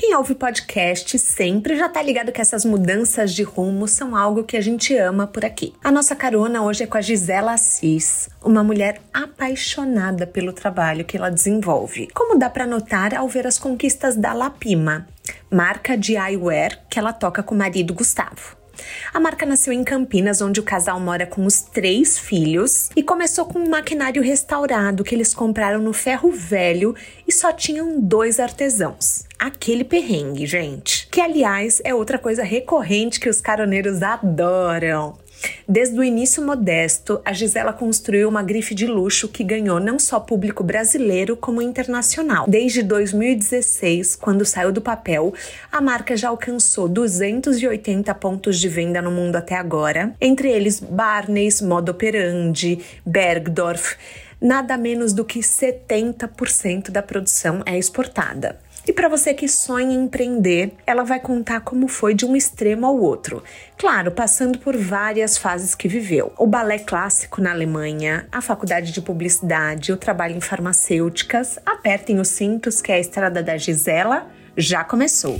Quem ouve podcast sempre já tá ligado que essas mudanças de rumo são algo que a gente ama por aqui. A nossa carona hoje é com a Gisela Assis, uma mulher apaixonada pelo trabalho que ela desenvolve. Como dá para notar ao ver as conquistas da Lapima, marca de eyewear que ela toca com o marido Gustavo. A marca nasceu em Campinas, onde o casal mora com os três filhos e começou com um maquinário restaurado que eles compraram no ferro velho e só tinham dois artesãos. Aquele perrengue, gente. Que, aliás, é outra coisa recorrente que os caroneiros adoram. Desde o início modesto, a Gisela construiu uma grife de luxo que ganhou não só público brasileiro como internacional. Desde 2016, quando saiu do papel, a marca já alcançou 280 pontos de venda no mundo até agora, entre eles Barneys, Modo Operandi, Bergdorf. Nada menos do que 70% da produção é exportada. E para você que sonha em empreender, ela vai contar como foi de um extremo ao outro. Claro, passando por várias fases que viveu. O balé clássico na Alemanha, a faculdade de publicidade, o trabalho em farmacêuticas. Apertem os cintos que a estrada da Gisela já começou.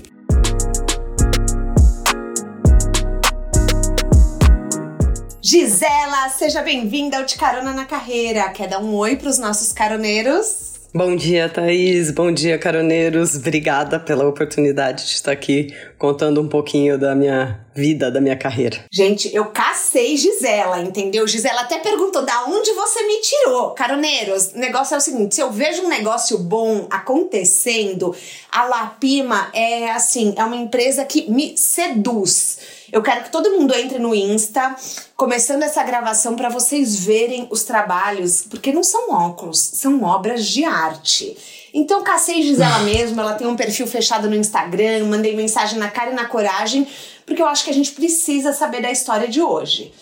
Gisela, seja bem-vinda ao De Carona na Carreira. Quer dar um oi para os nossos caroneiros? Bom dia, Thaís. Bom dia, caroneiros. Obrigada pela oportunidade de estar aqui contando um pouquinho da minha vida, da minha carreira. Gente, eu cacei Gisela, entendeu? Gisela até perguntou da onde você me tirou. Caroneiros, o negócio é o seguinte: se eu vejo um negócio bom acontecendo, a Lapima é assim, é uma empresa que me seduz. Eu quero que todo mundo entre no Insta, começando essa gravação para vocês verem os trabalhos, porque não são óculos, são obras de arte. Então, cacei Gisela mesmo, ela tem um perfil fechado no Instagram, mandei mensagem na cara e na coragem, porque eu acho que a gente precisa saber da história de hoje.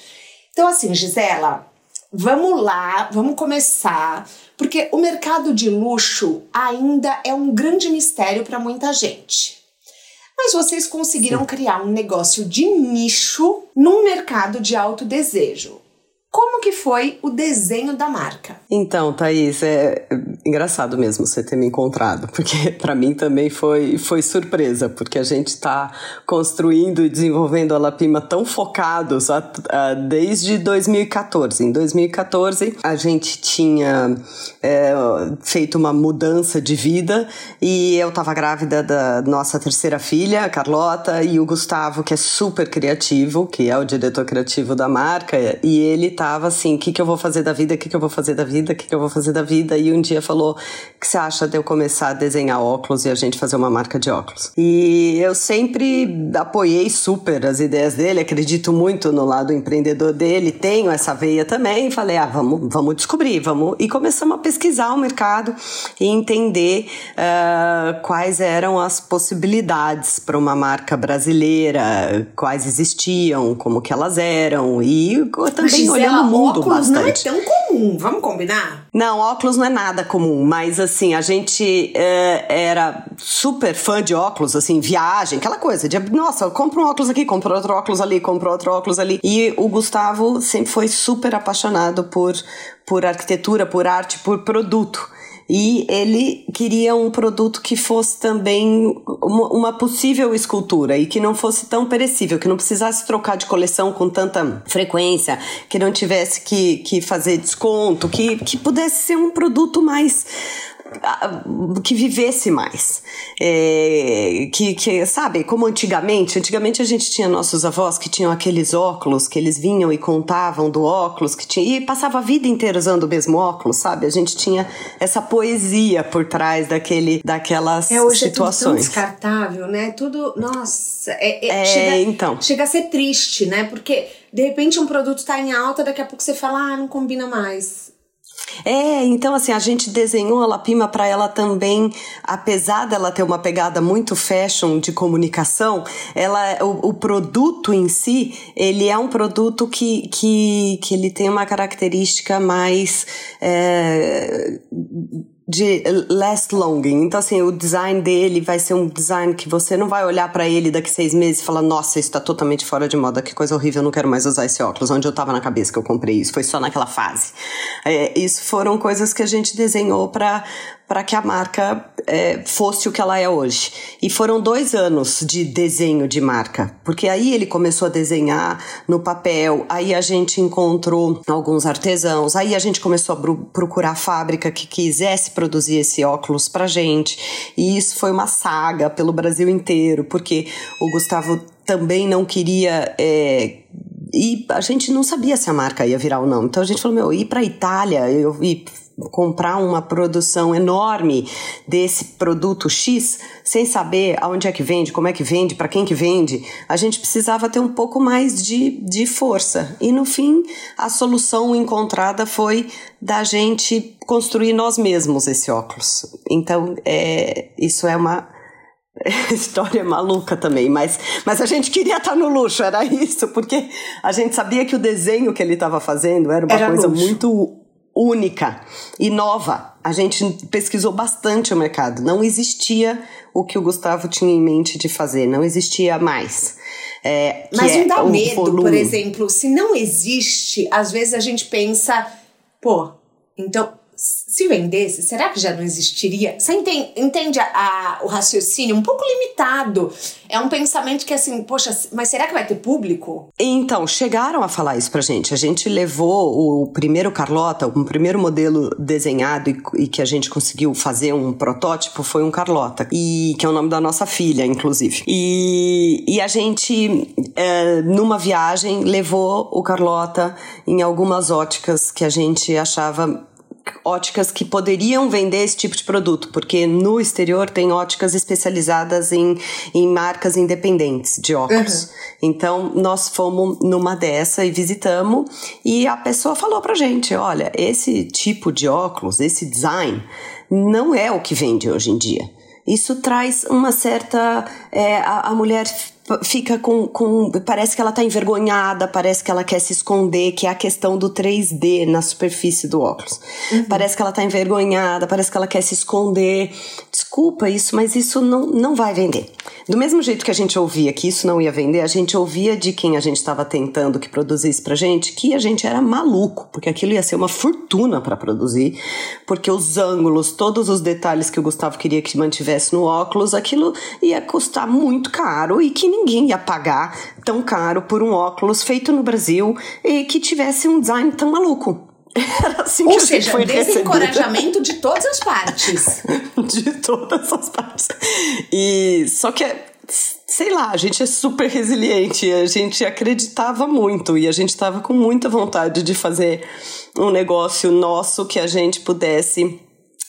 Então, assim, Gisela, vamos lá, vamos começar, porque o mercado de luxo ainda é um grande mistério para muita gente. Mas vocês conseguiram Sim. criar um negócio de nicho num mercado de alto desejo. Como que foi o desenho da marca? Então, Thaís, é engraçado mesmo você ter me encontrado, porque para mim também foi, foi surpresa, porque a gente está construindo e desenvolvendo a Lapima tão focados a, a, desde 2014. Em 2014, a gente tinha é, feito uma mudança de vida e eu estava grávida da nossa terceira filha, a Carlota, e o Gustavo, que é super criativo, que é o diretor criativo da marca, e ele tá tava assim, o que, que eu vou fazer da vida, o que, que eu vou fazer da vida, o que, que eu vou fazer da vida. E um dia falou, o que você acha de eu começar a desenhar óculos e a gente fazer uma marca de óculos? E eu sempre apoiei super as ideias dele, acredito muito no lado empreendedor dele, tenho essa veia também. E falei, ah, vamos, vamos descobrir, vamos. E começamos a pesquisar o mercado e entender uh, quais eram as possibilidades para uma marca brasileira, quais existiam, como que elas eram. E também olhando no mundo óculos bastante. não é tão comum, vamos combinar? Não, óculos não é nada comum, mas assim, a gente é, era super fã de óculos, assim, viagem, aquela coisa de, nossa, compra um óculos aqui, compra outro óculos ali, compra outro óculos ali. E o Gustavo sempre foi super apaixonado por, por arquitetura, por arte, por produto e ele queria um produto que fosse também uma, possível escultura e que não fosse tão perecível, que não precisasse trocar de coleção com tanta frequência, que não tivesse que, que fazer desconto, que, que pudesse ser um produto mais que vivesse mais. É, que, que, sabe, como antigamente, antigamente a gente tinha nossos avós que tinham aqueles óculos, que eles vinham e contavam do óculos, que tinha, e passava a vida inteira usando o mesmo óculos, sabe? A gente tinha essa poesia por trás daquele, daquelas é, hoje situações. É tudo tão descartável, né? Tudo, nossa, é, é, é chega, então. chega a ser triste, né? Porque de repente um produto está em alta, daqui a pouco você fala, ah, não combina mais É, então assim, a gente desenhou a Lapima para ela também, apesar dela ter uma pegada muito fashion de comunicação, ela o, o, produto em si, ele é um produto que, que, que ele tem uma característica mais é, de last longing. Então, assim, o design dele vai ser um design que você não vai olhar para ele daqui seis meses e falar, nossa, isso tá totalmente fora de moda, que coisa horrível, eu não quero mais usar esse óculos. Onde eu tava na cabeça que eu comprei isso? Foi só naquela fase. É, isso foram coisas que a gente desenhou para para que a marca é, fosse o que ela é hoje. E foram dois anos de desenho de marca, porque aí ele começou a desenhar no papel, aí a gente encontrou alguns artesãos, aí a gente começou a procurar fábrica que quisesse produzir esse óculos pra gente. E isso foi uma saga pelo Brasil inteiro, porque o Gustavo também não queria. É, e a gente não sabia se a marca ia virar ou não. Então a gente falou: meu, ir pra Itália, eu ir comprar uma produção enorme desse produto X sem saber aonde é que vende, como é que vende, para quem que vende, a gente precisava ter um pouco mais de, de força. E no fim, a solução encontrada foi da gente construir nós mesmos esse óculos. Então, é, isso é uma história maluca também, mas, mas a gente queria estar no luxo, era isso, porque a gente sabia que o desenho que ele estava fazendo era uma era coisa luxo. muito única e nova. A gente pesquisou bastante o mercado. Não existia o que o Gustavo tinha em mente de fazer, não existia mais. É, Mas não é dá medo, volume. por exemplo, se não existe, às vezes a gente pensa, pô, então se vendesse, será que já não existiria? Você entende, entende a, a, o raciocínio um pouco limitado? É um pensamento que assim, poxa, mas será que vai ter público? Então, chegaram a falar isso pra gente. A gente levou o primeiro Carlota, o primeiro modelo desenhado e, e que a gente conseguiu fazer um protótipo foi um Carlota, e que é o nome da nossa filha, inclusive. E, e a gente, é, numa viagem, levou o Carlota em algumas óticas que a gente achava óticas que poderiam vender esse tipo de produto, porque no exterior tem óticas especializadas em, em marcas independentes de óculos. Uhum. Então, nós fomos numa dessa e visitamos, e a pessoa falou pra gente: olha, esse tipo de óculos, esse design, não é o que vende hoje em dia. Isso traz uma certa. É, a, a mulher fica com, com. Parece que ela tá envergonhada, parece que ela quer se esconder, que é a questão do 3D na superfície do óculos. Uhum. Parece que ela tá envergonhada, parece que ela quer se esconder. Desculpa isso, mas isso não, não vai vender. Do mesmo jeito que a gente ouvia que isso não ia vender, a gente ouvia de quem a gente estava tentando que produzisse pra gente que a gente era maluco, porque aquilo ia ser uma fortuna para produzir, porque os ângulos, todos os detalhes que o Gustavo queria que mantivesse no óculos, aquilo ia custar muito caro e que ninguém ia pagar tão caro por um óculos feito no Brasil e que tivesse um design tão maluco. Era assim Ou que seja, foi desencorajamento de todas as partes. de todas as partes. E só que sei lá, a gente é super resiliente, a gente acreditava muito e a gente estava com muita vontade de fazer um negócio nosso que a gente pudesse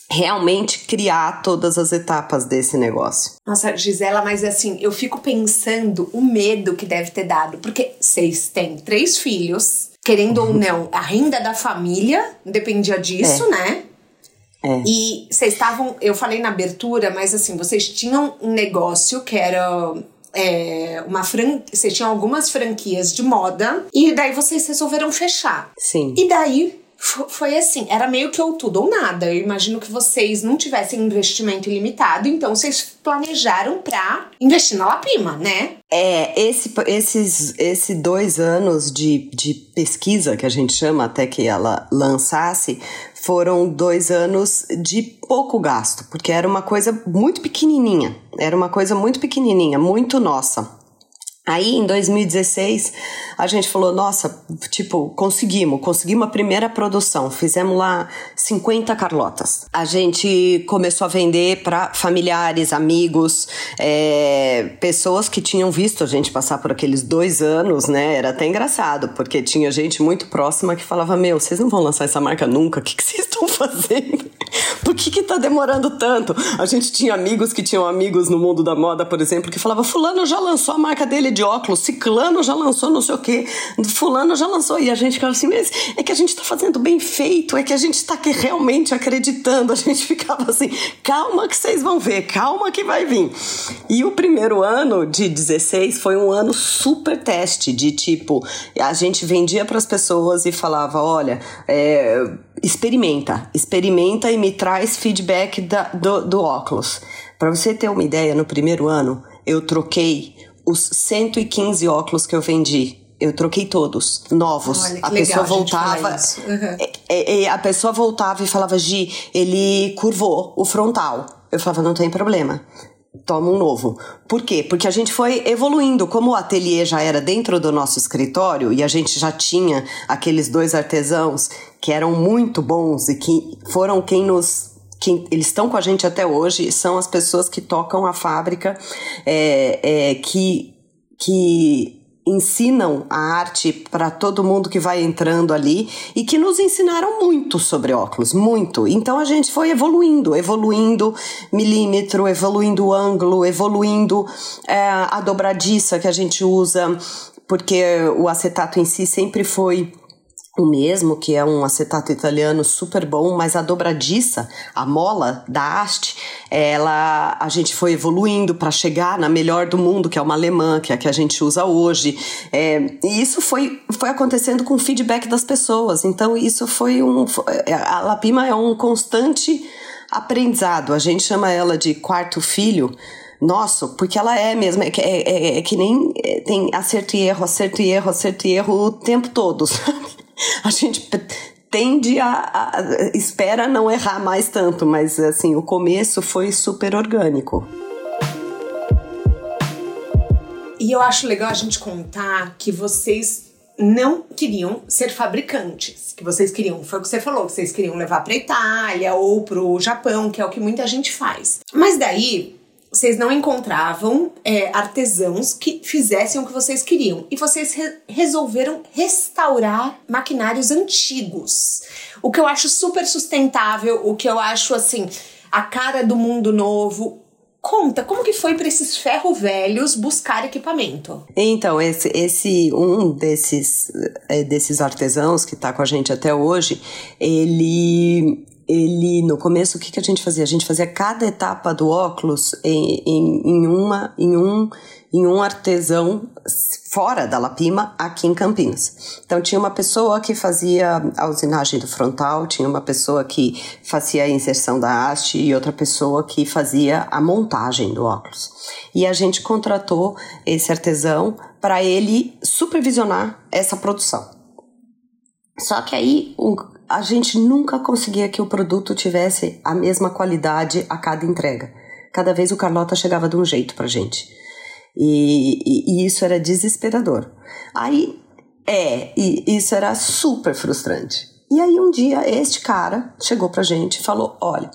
realmente criar todas as etapas desse negócio. Nossa, Gisela, mas assim, eu fico pensando o medo que deve ter dado, porque vocês têm três filhos, querendo uhum. ou não, a renda da família dependia disso, é. né? É. E vocês estavam, eu falei na abertura, mas assim, vocês tinham um negócio que era é, uma fran... vocês tinham algumas franquias de moda e daí vocês resolveram fechar. Sim. E daí foi assim, era meio que ou tudo ou nada. Eu imagino que vocês não tivessem investimento ilimitado, então vocês planejaram para investir na Lapima, né? É, esse, esses, esse dois anos de, de pesquisa, que a gente chama até que ela lançasse, foram dois anos de pouco gasto, porque era uma coisa muito pequenininha. Era uma coisa muito pequenininha, muito nossa. Aí, em 2016, a gente falou: nossa, tipo, conseguimos, conseguimos a primeira produção, fizemos lá 50 Carlotas. A gente começou a vender para familiares, amigos, é, pessoas que tinham visto a gente passar por aqueles dois anos, né? Era até engraçado, porque tinha gente muito próxima que falava: Meu, vocês não vão lançar essa marca nunca, o que, que vocês estão fazendo? por que que tá demorando tanto? A gente tinha amigos que tinham amigos no mundo da moda, por exemplo, que falava fulano já lançou a marca dele de óculos, ciclano já lançou não sei o quê, fulano já lançou. E a gente ficava assim, mas é que a gente tá fazendo bem feito, é que a gente tá aqui realmente acreditando. A gente ficava assim, calma que vocês vão ver, calma que vai vir. E o primeiro ano de 16 foi um ano super teste, de tipo, a gente vendia para as pessoas e falava, olha, é, experimenta, experimenta e me traz feedback da, do, do óculos. Para você ter uma ideia, no primeiro ano eu troquei os 115 óculos que eu vendi. Eu troquei todos, novos. Olha, a que pessoa legal a gente falar voltava. isso. Uhum. é, é, a pessoa voltava e falava, Gi, ele curvou o frontal. Eu falava, não tem problema toma um novo. Por quê? Porque a gente foi evoluindo. Como o ateliê já era dentro do nosso escritório e a gente já tinha aqueles dois artesãos que eram muito bons e que foram quem nos. Quem, eles estão com a gente até hoje, são as pessoas que tocam a fábrica, é, é, que, que ensinam a arte para todo mundo que vai entrando ali e que nos ensinaram muito sobre óculos, muito. Então a gente foi evoluindo, evoluindo milímetro, evoluindo ângulo, evoluindo é, a dobradiça que a gente usa, porque o acetato em si sempre foi o mesmo, que é um acetato italiano super bom, mas a dobradiça, a mola da haste, ela a gente foi evoluindo para chegar na melhor do mundo, que é uma alemã, que é a que a gente usa hoje. É, e isso foi, foi acontecendo com o feedback das pessoas. Então, isso foi um. A Lapima é um constante aprendizado. A gente chama ela de quarto filho nosso, porque ela é mesmo, é, é, é, é que nem é, tem acerto e erro, acerto e erro, acerto e erro o tempo todo, sabe? A gente tende a, a, espera não errar mais tanto, mas assim, o começo foi super orgânico. E eu acho legal a gente contar que vocês não queriam ser fabricantes, que vocês queriam, foi o que você falou, que vocês queriam levar para Itália ou para o Japão, que é o que muita gente faz. Mas daí vocês não encontravam é, artesãos que fizessem o que vocês queriam. E vocês re resolveram restaurar maquinários antigos. O que eu acho super sustentável, o que eu acho assim, a cara do mundo novo. Conta, como que foi para esses ferro velhos buscar equipamento? Então, esse, esse um desses, é, desses artesãos que está com a gente até hoje, ele ele no começo o que, que a gente fazia? A gente fazia cada etapa do óculos em, em, em, uma, em, um, em um artesão fora da Lapima, aqui em Campinas. Então tinha uma pessoa que fazia a usinagem do frontal, tinha uma pessoa que fazia a inserção da haste e outra pessoa que fazia a montagem do óculos. E a gente contratou esse artesão para ele supervisionar essa produção. Só que aí o, a gente nunca conseguia que o produto tivesse a mesma qualidade a cada entrega. Cada vez o Carlota chegava de um jeito pra gente. E, e, e isso era desesperador. Aí, é, e isso era super frustrante. E aí um dia este cara chegou pra gente e falou: Olha,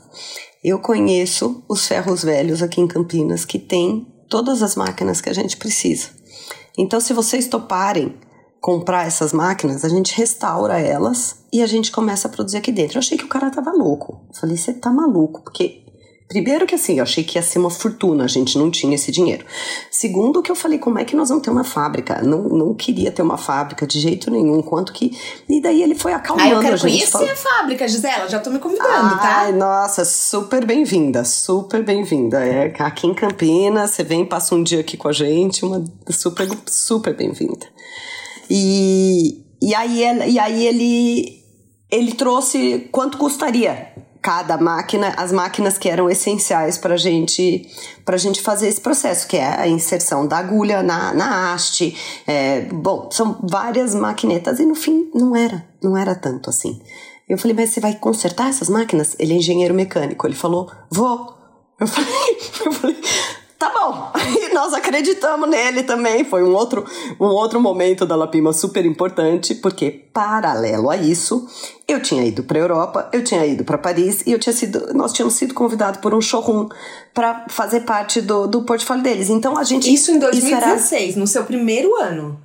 eu conheço os ferros velhos aqui em Campinas que tem todas as máquinas que a gente precisa. Então, se vocês toparem comprar essas máquinas, a gente restaura elas e a gente começa a produzir aqui dentro. Eu achei que o cara tava louco. Eu falei, você tá maluco, porque Primeiro que assim, eu achei que ia ser uma fortuna, a gente não tinha esse dinheiro. Segundo que eu falei, como é que nós vamos ter uma fábrica? Não, não queria ter uma fábrica de jeito nenhum, quanto que... E daí ele foi acalmando ah, eu quero a gente. conhecer falou... a fábrica, Gisela, já tô me convidando, tá? Ai, nossa, super bem-vinda, super bem-vinda. É aqui em Campinas, você vem, passa um dia aqui com a gente, uma super, super bem-vinda. E, e, aí, e aí ele, ele trouxe quanto custaria cada máquina, as máquinas que eram essenciais para gente, a gente fazer esse processo, que é a inserção da agulha na, na haste. É, bom, são várias maquinetas e no fim não era, não era tanto assim. Eu falei, mas você vai consertar essas máquinas? Ele é engenheiro mecânico. Ele falou, vou. Eu falei, eu falei nós acreditamos nele também. Foi um outro, um outro momento da Lapima super importante, porque paralelo a isso, eu tinha ido para Europa, eu tinha ido para Paris e eu tinha sido, nós tínhamos sido convidados por um showroom para fazer parte do, do portfólio deles. Então a gente Isso em 2016, isso era, no seu primeiro ano.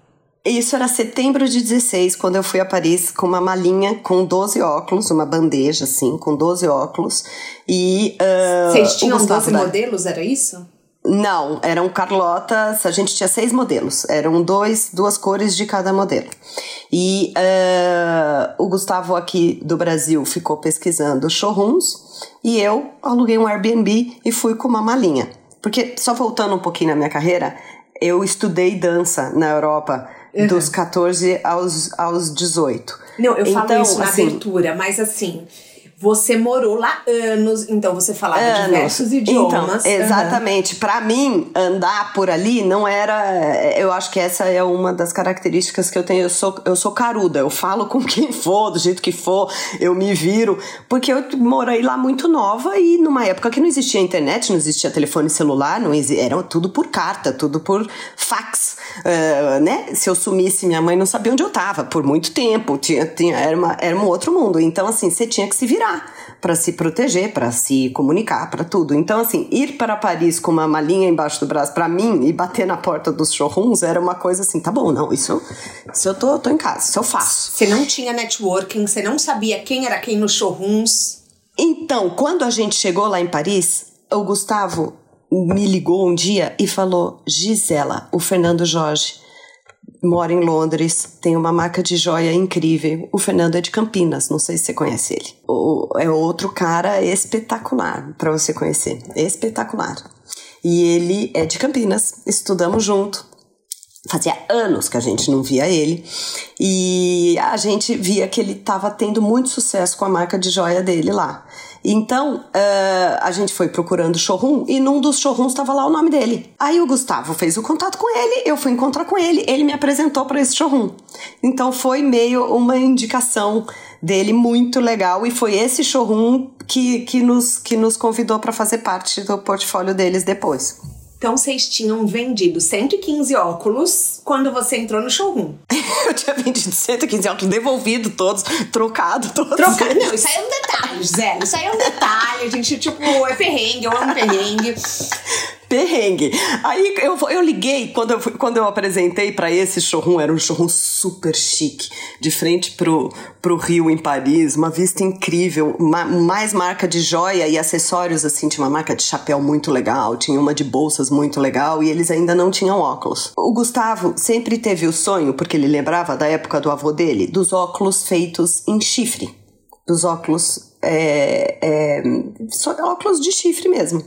Isso era setembro de 16, quando eu fui a Paris com uma malinha com 12 óculos, uma bandeja assim, com 12 óculos. E. Uh, Vocês tinham 12 modelos, era isso? Não, eram Carlotas, a gente tinha seis modelos, eram dois, duas cores de cada modelo. E uh, o Gustavo aqui do Brasil ficou pesquisando showrooms e eu aluguei um Airbnb e fui com uma malinha. Porque, só voltando um pouquinho na minha carreira, eu estudei dança na Europa uhum. dos 14 aos, aos 18. Não, eu então, falo isso na assim, abertura, mas assim, você morou lá anos, então você falava anos. diversos idiomas. Então, exatamente. Uhum. Para mim, andar por ali não era. Eu acho que essa é uma das características que eu tenho. Eu sou, eu sou caruda. Eu falo com quem for, do jeito que for, eu me viro. Porque eu morei lá muito nova e numa época que não existia internet, não existia telefone celular, não existia, era tudo por carta, tudo por fax. Uh, né? Se eu sumisse, minha mãe não sabia onde eu tava por muito tempo. Tinha, tinha, era, uma, era um outro mundo. Então, assim, você tinha que se virar para se proteger, para se comunicar, para tudo. Então, assim, ir para Paris com uma malinha embaixo do braço para mim e bater na porta dos showrooms era uma coisa assim, tá bom, não, isso, isso eu tô, tô em casa, isso eu faço. Você não tinha networking, você não sabia quem era quem nos showrooms? Então, quando a gente chegou lá em Paris, o Gustavo me ligou um dia e falou: Gisela, o Fernando Jorge mora em Londres, tem uma marca de joia incrível. O Fernando é de Campinas, não sei se você conhece ele. O, é outro cara espetacular para você conhecer, espetacular. E ele é de Campinas, estudamos junto. Fazia anos que a gente não via ele e a gente via que ele estava tendo muito sucesso com a marca de joia dele lá. Então, uh, a gente foi procurando showroom e num dos showrooms estava lá o nome dele. Aí o Gustavo fez o contato com ele, eu fui encontrar com ele, ele me apresentou para esse showroom. Então foi meio uma indicação dele muito legal e foi esse showroom que, que, nos, que nos convidou para fazer parte do portfólio deles depois. Então vocês tinham vendido 115 óculos quando você entrou no showroom. eu tinha vendido 115 óculos, devolvido todos, trocado todos. Trocado? Não, isso aí é um detalhe, Zé. Isso aí é um detalhe. A gente, tipo, é perrengue, eu amo perrengue perrengue. Aí eu, eu liguei, quando eu, quando eu apresentei para esse showroom, era um showroom super chique, de frente pro, pro Rio, em Paris, uma vista incrível, ma, mais marca de joia e acessórios, assim, tinha uma marca de chapéu muito legal, tinha uma de bolsas muito legal e eles ainda não tinham óculos. O Gustavo sempre teve o sonho, porque ele lembrava da época do avô dele, dos óculos feitos em chifre, dos óculos é, é, óculos de chifre mesmo.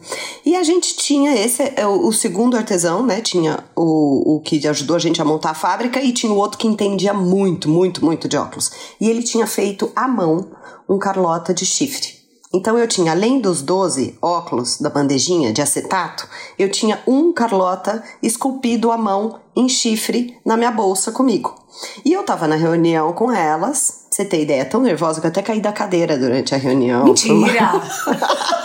E a gente tinha esse, é, o, o, segundo artesão, né? Tinha o, o que ajudou a gente a montar a fábrica e tinha o outro que entendia muito, muito, muito de óculos. E ele tinha feito à mão um Carlota de chifre. Então eu tinha, além dos 12 óculos da bandejinha de acetato, eu tinha um Carlota esculpido à mão em chifre na minha bolsa comigo. E eu tava na reunião com elas, você tem ideia, tão nervosa que eu até caí da cadeira durante a reunião. Mentira!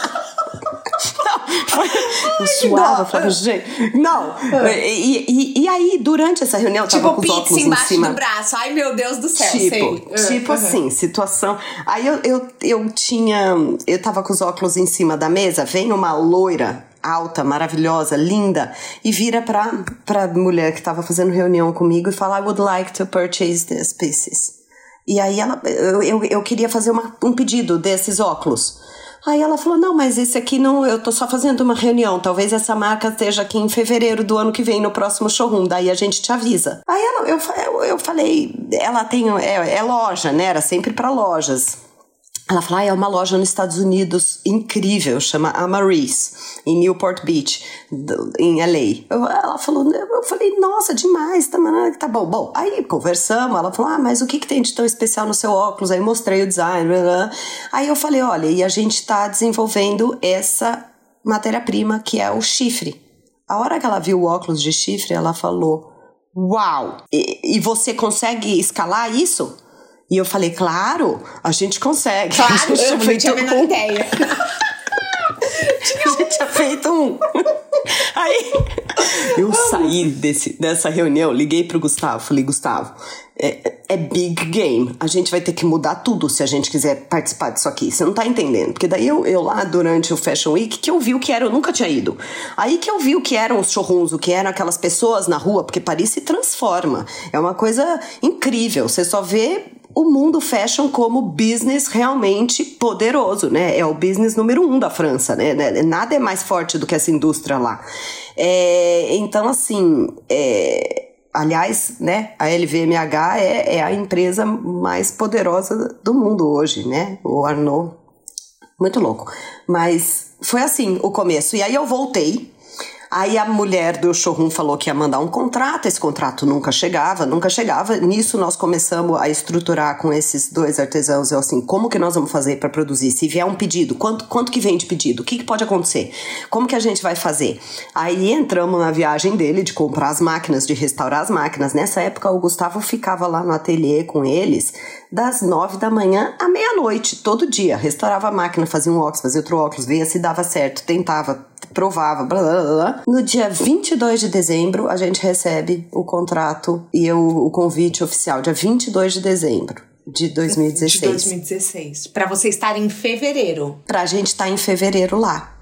Eu suava, falava, gente. Não. E, e, e, aí, durante essa reunião, eu tipo, tava com os óculos embaixo em cima. do braço. Ai, meu Deus do céu. Tipo, sei. tipo uhum. assim, situação. Aí eu, eu, eu tinha. Eu tava com os óculos em cima da mesa, vem uma loira alta, maravilhosa, linda, e vira pra, pra mulher que tava fazendo reunião comigo e fala: I would like to purchase these pieces. E aí ela, eu, eu, eu queria fazer uma, um pedido desses óculos. Aí ela falou: não, mas esse aqui não, eu tô só fazendo uma reunião. Talvez essa marca esteja aqui em fevereiro do ano que vem, no próximo showroom. Daí a gente te avisa. Aí ela, eu, eu, eu falei: ela tem, é, é loja, né? Era sempre para lojas. Ela falou, ah, é uma loja nos Estados Unidos incrível, chama Amaris, em Newport Beach, em LA. Eu, ela falou, eu falei, nossa, demais, tá, tá bom. Bom, aí conversamos, ela falou, ah, mas o que, que tem de tão especial no seu óculos? Aí mostrei o design, blá, blá. aí eu falei, olha, e a gente está desenvolvendo essa matéria-prima que é o chifre. A hora que ela viu o óculos de chifre, ela falou, uau, e, e você consegue escalar isso? E eu falei, claro, a gente consegue. Claro, a gente eu não tinha a menor ideia. a gente tinha feito um. Aí eu saí desse, dessa reunião, liguei pro Gustavo, falei, Gustavo, é, é big game. A gente vai ter que mudar tudo se a gente quiser participar disso aqui. Você não tá entendendo? Porque daí eu, eu lá durante o Fashion Week que eu vi o que era, eu nunca tinha ido. Aí que eu vi o que eram os showrooms, o que eram aquelas pessoas na rua, porque Paris se transforma. É uma coisa incrível. Você só vê o mundo fashion como business realmente poderoso, né? É o business número um da França, né? Nada é mais forte do que essa indústria lá. É, então, assim, é, aliás, né? A LVMH é, é, a empresa mais poderosa do mundo hoje, né? O Arnaud, muito louco. Mas foi assim o começo. E aí eu voltei Aí a mulher do showroom falou que ia mandar um contrato, esse contrato nunca chegava, nunca chegava. Nisso nós começamos a estruturar com esses dois artesãos, eu assim, como que nós vamos fazer para produzir? Se vier um pedido, quanto, quanto que vem de pedido? O que, que pode acontecer? Como que a gente vai fazer? Aí entramos na viagem dele de comprar as máquinas, de restaurar as máquinas. Nessa época o Gustavo ficava lá no ateliê com eles das nove da manhã à meia-noite, todo dia. Restaurava a máquina, fazia um óculos, fazia outro óculos, via se dava certo, tentava, provava, blá blá blá. No dia 22 de dezembro, a gente recebe o contrato e o, o convite oficial, dia 22 de dezembro de 2016. De 2016. Para você estar em fevereiro. Pra gente estar tá em fevereiro lá.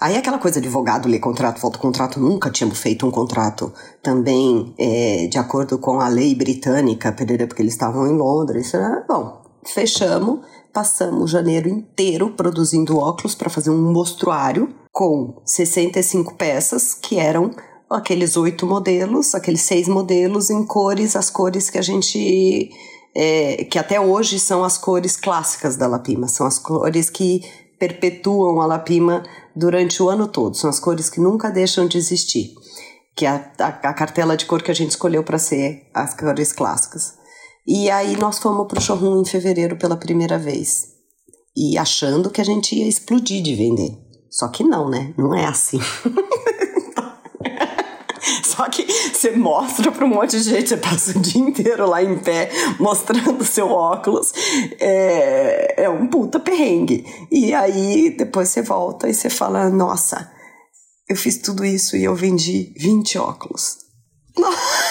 Aí aquela coisa de advogado ler contrato, volta contrato, nunca tínhamos feito um contrato também é, de acordo com a lei britânica, porque eles estavam em Londres. Né? Bom, fechamos, passamos janeiro inteiro produzindo óculos para fazer um mostruário com 65 peças, que eram aqueles oito modelos, aqueles seis modelos em cores, as cores que a gente. É, que até hoje são as cores clássicas da Lapima, são as cores que perpetuam a Lapima durante o ano todo. São as cores que nunca deixam de existir, que é a, a, a cartela de cor que a gente escolheu para ser as cores clássicas. E aí nós fomos para o showroom em fevereiro pela primeira vez. E achando que a gente ia explodir de vender. Só que não, né? Não é assim. Só que você mostra para um monte de gente, você passa o dia inteiro lá em pé mostrando seu óculos. É, é um puta perrengue. E aí depois você volta e você fala: Nossa, eu fiz tudo isso e eu vendi 20 óculos.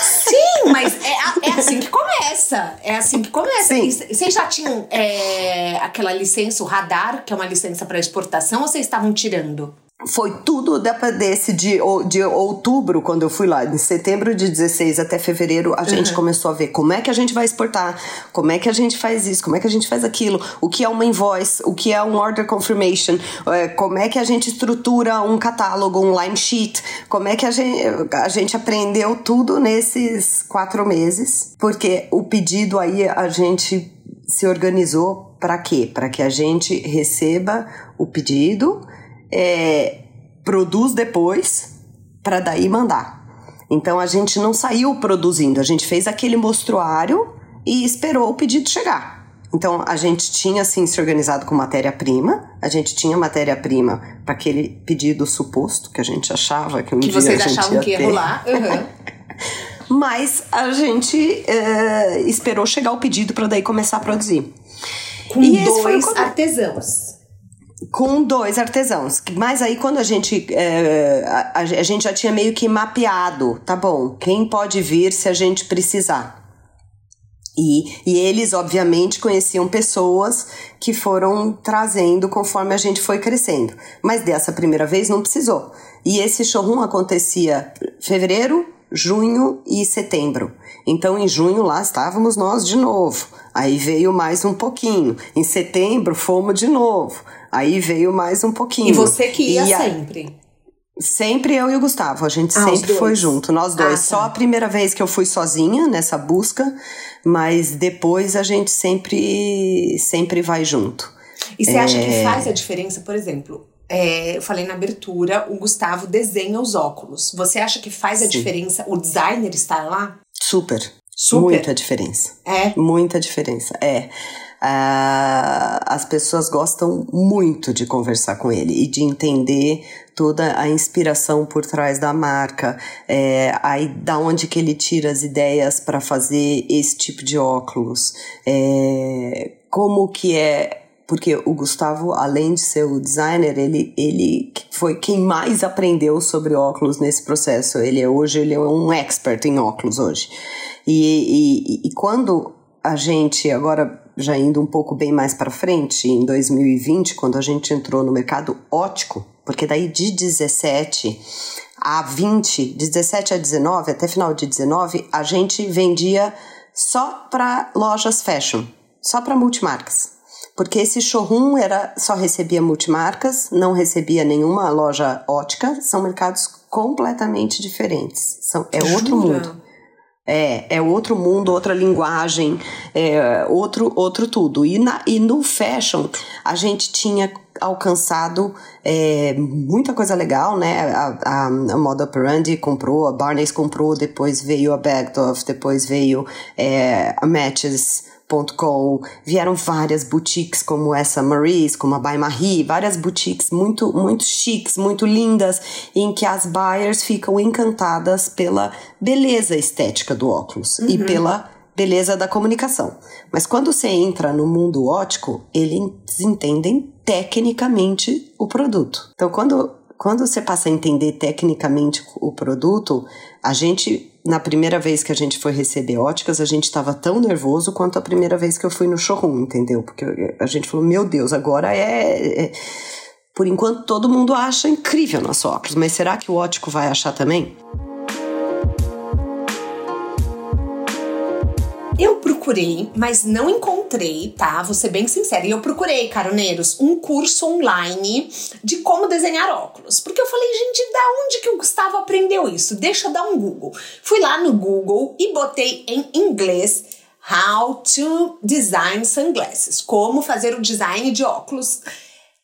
Sim, mas é, é assim que começa. É assim que começa. Sim. Vocês já tinham é, aquela licença, o radar, que é uma licença para exportação, ou vocês estavam tirando? Foi tudo desse de, de outubro, quando eu fui lá, de setembro de 16 até fevereiro, a gente uhum. começou a ver como é que a gente vai exportar, como é que a gente faz isso, como é que a gente faz aquilo, o que é uma invoice, o que é um order confirmation, é, como é que a gente estrutura um catálogo, um line sheet, como é que a gente, a gente aprendeu tudo nesses quatro meses, porque o pedido aí a gente se organizou para quê? Para que a gente receba o pedido é, produz depois para daí mandar. Então a gente não saiu produzindo, a gente fez aquele mostruário e esperou o pedido chegar. Então a gente tinha assim se organizado com matéria-prima, a gente tinha matéria-prima para aquele pedido suposto que a gente achava que um que dia vocês a gente achavam ia que ia ter. rolar. Uhum. Mas a gente uh, esperou chegar o pedido para daí começar a produzir. Com e dois artesãos com dois artesãos. Mas aí quando a gente é, a, a, gente já tinha meio que mapeado, tá bom, quem pode vir se a gente precisar. E, e eles, obviamente, conheciam pessoas que foram trazendo conforme a gente foi crescendo. Mas dessa primeira vez não precisou. E esse showroom acontecia fevereiro, junho e setembro. Então, em junho lá estávamos nós de novo. Aí veio mais um pouquinho. Em setembro fomos de novo. Aí veio mais um pouquinho. E você que ia sempre? Sempre eu e o Gustavo, a gente ah, sempre foi junto, nós dois. Ah, tá. Só a primeira vez que eu fui sozinha nessa busca, mas depois a gente sempre sempre vai junto. E você é... acha que é. faz a diferença, por exemplo? É, eu falei na abertura, o Gustavo desenha os óculos. Você acha que faz a Sim. diferença o designer estar lá? Super. Super. Muita diferença. É. Muita diferença. É. Uh, as pessoas gostam muito de conversar com ele e de entender toda a inspiração por trás da marca, é, aí da onde que ele tira as ideias para fazer esse tipo de óculos, é, como que é porque o Gustavo, além de ser o designer, ele, ele foi quem mais aprendeu sobre óculos nesse processo. Ele é hoje ele é um expert em óculos hoje. E, e, e quando a gente agora já indo um pouco bem mais para frente, em 2020, quando a gente entrou no mercado ótico, porque daí de 17 a 20, de 17 a 19, até final de 19, a gente vendia só para lojas fashion, só para multimarcas. Porque esse showroom era só recebia multimarcas, não recebia nenhuma loja ótica, são mercados completamente diferentes. São, é Jura? outro mundo. É, é outro mundo, outra linguagem, é outro, outro tudo. E, na, e no fashion, a gente tinha alcançado é, muita coisa legal, né? A, a, a Moda Operandi comprou, a Barney's comprou, depois veio a Bergdorf, depois veio é, a Matches, Com, vieram várias boutiques como essa Marie's, como a By Marie, várias boutiques muito muito chiques, muito lindas, em que as buyers ficam encantadas pela beleza estética do óculos uhum. e pela beleza da comunicação. Mas quando você entra no mundo ótico, eles entendem tecnicamente o produto. Então, quando, quando você passa a entender tecnicamente o produto, a gente, na primeira vez que a gente foi receber óticas, a gente estava tão nervoso quanto a primeira vez que eu fui no showroom, entendeu? Porque a gente falou, meu Deus, agora é, é por enquanto todo mundo acha incrível nosso óculos, mas será que o ótico vai achar também? Eu procurei, mas não encontrei, tá? Vou ser bem sincera. E eu procurei, caroneiros, um curso online de como desenhar óculos. Porque eu falei, gente, da onde que o Gustavo aprendeu isso? Deixa eu dar um Google. Fui lá no Google e botei em inglês How to Design Sunglasses. Como fazer o design de óculos.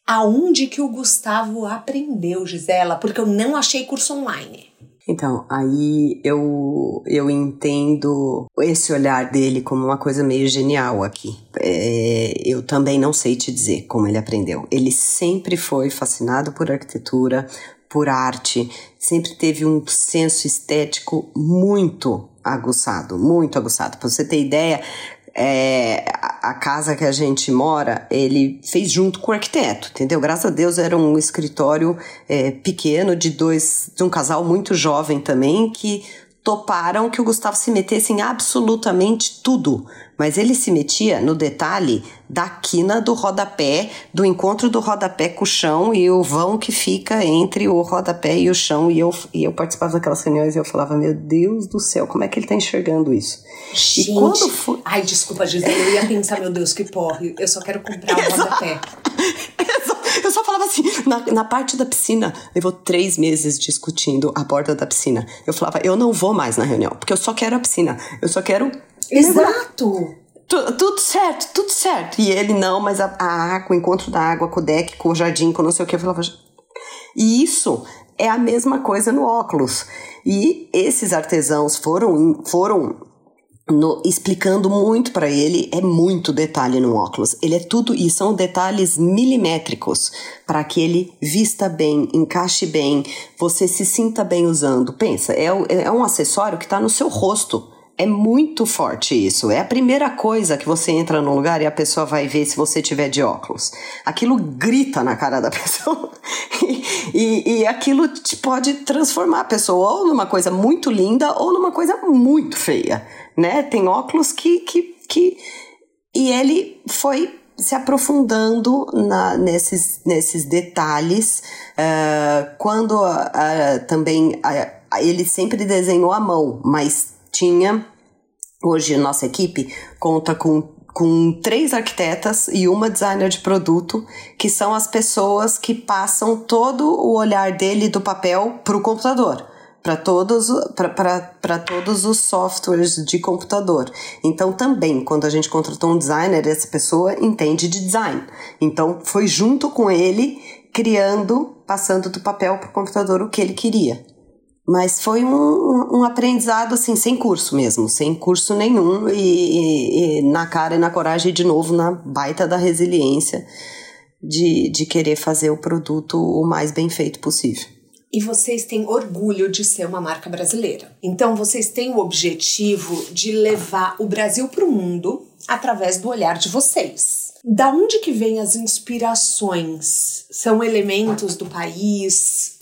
Aonde que o Gustavo aprendeu, Gisela? Porque eu não achei curso online. Então, aí eu, eu entendo esse olhar dele como uma coisa meio genial aqui. É, eu também não sei te dizer como ele aprendeu. Ele sempre foi fascinado por arquitetura, por arte, sempre teve um senso estético muito aguçado, muito aguçado. Para você ter ideia, é, a casa que a gente mora, ele fez junto com o arquiteto, entendeu? Graças a Deus era um escritório é, pequeno de dois, de um casal muito jovem também, que toparam que o Gustavo se metesse em absolutamente tudo, mas ele se metia no detalhe da quina do rodapé, do encontro do rodapé com o chão e o vão que fica entre o rodapé e o chão. E eu, e eu participava daquelas reuniões e eu falava, meu Deus do céu, como é que ele tá enxergando isso? Gente, e quando foi... ai, desculpa, Gisele, eu ia pensar, meu Deus, que porre, eu só quero comprar o rodapé. Assim, na, na parte da piscina, levou três meses discutindo a borda da piscina. Eu falava, eu não vou mais na reunião, porque eu só quero a piscina. Eu só quero. Exato! Tudo, tudo certo, tudo certo. E ele, não, mas a, a água, o encontro da água com o deck, com o jardim, com não sei o que. Eu falava. E isso é a mesma coisa no óculos. E esses artesãos foram, foram no, explicando muito para ele, é muito detalhe no óculos. Ele é tudo e são detalhes milimétricos para que ele vista bem, encaixe bem, você se sinta bem usando. Pensa, é, é um acessório que está no seu rosto. É muito forte isso. É a primeira coisa que você entra no lugar e a pessoa vai ver se você tiver de óculos. Aquilo grita na cara da pessoa e, e, aquilo te pode transformar a pessoa ou numa coisa muito linda ou numa coisa muito feia né? Tem óculos que, que, que... E ele foi se aprofundando na, nesses, nesses detalhes. Uh, quando uh, também uh, ele sempre desenhou à mão, mas tinha. Hoje, nossa equipe conta com com três arquitetas e uma designer de produto, que são as pessoas que passam todo o olhar dele do papel para o computador para todos, todos os softwares de computador. Então, também, quando a gente contratou um designer, essa pessoa entende de design. Então, foi junto com ele criando, passando do papel para o computador o que ele queria. Mas foi um, um, aprendizado assim, sem curso mesmo, sem curso nenhum, e, e, e na cara e na coragem, de novo, na baita da resiliência de, de querer fazer o produto o mais bem feito possível e vocês têm orgulho de ser uma marca brasileira. Então vocês têm o objetivo de levar o Brasil para o mundo através do olhar de vocês. Da onde que vêm as inspirações? São elementos do país?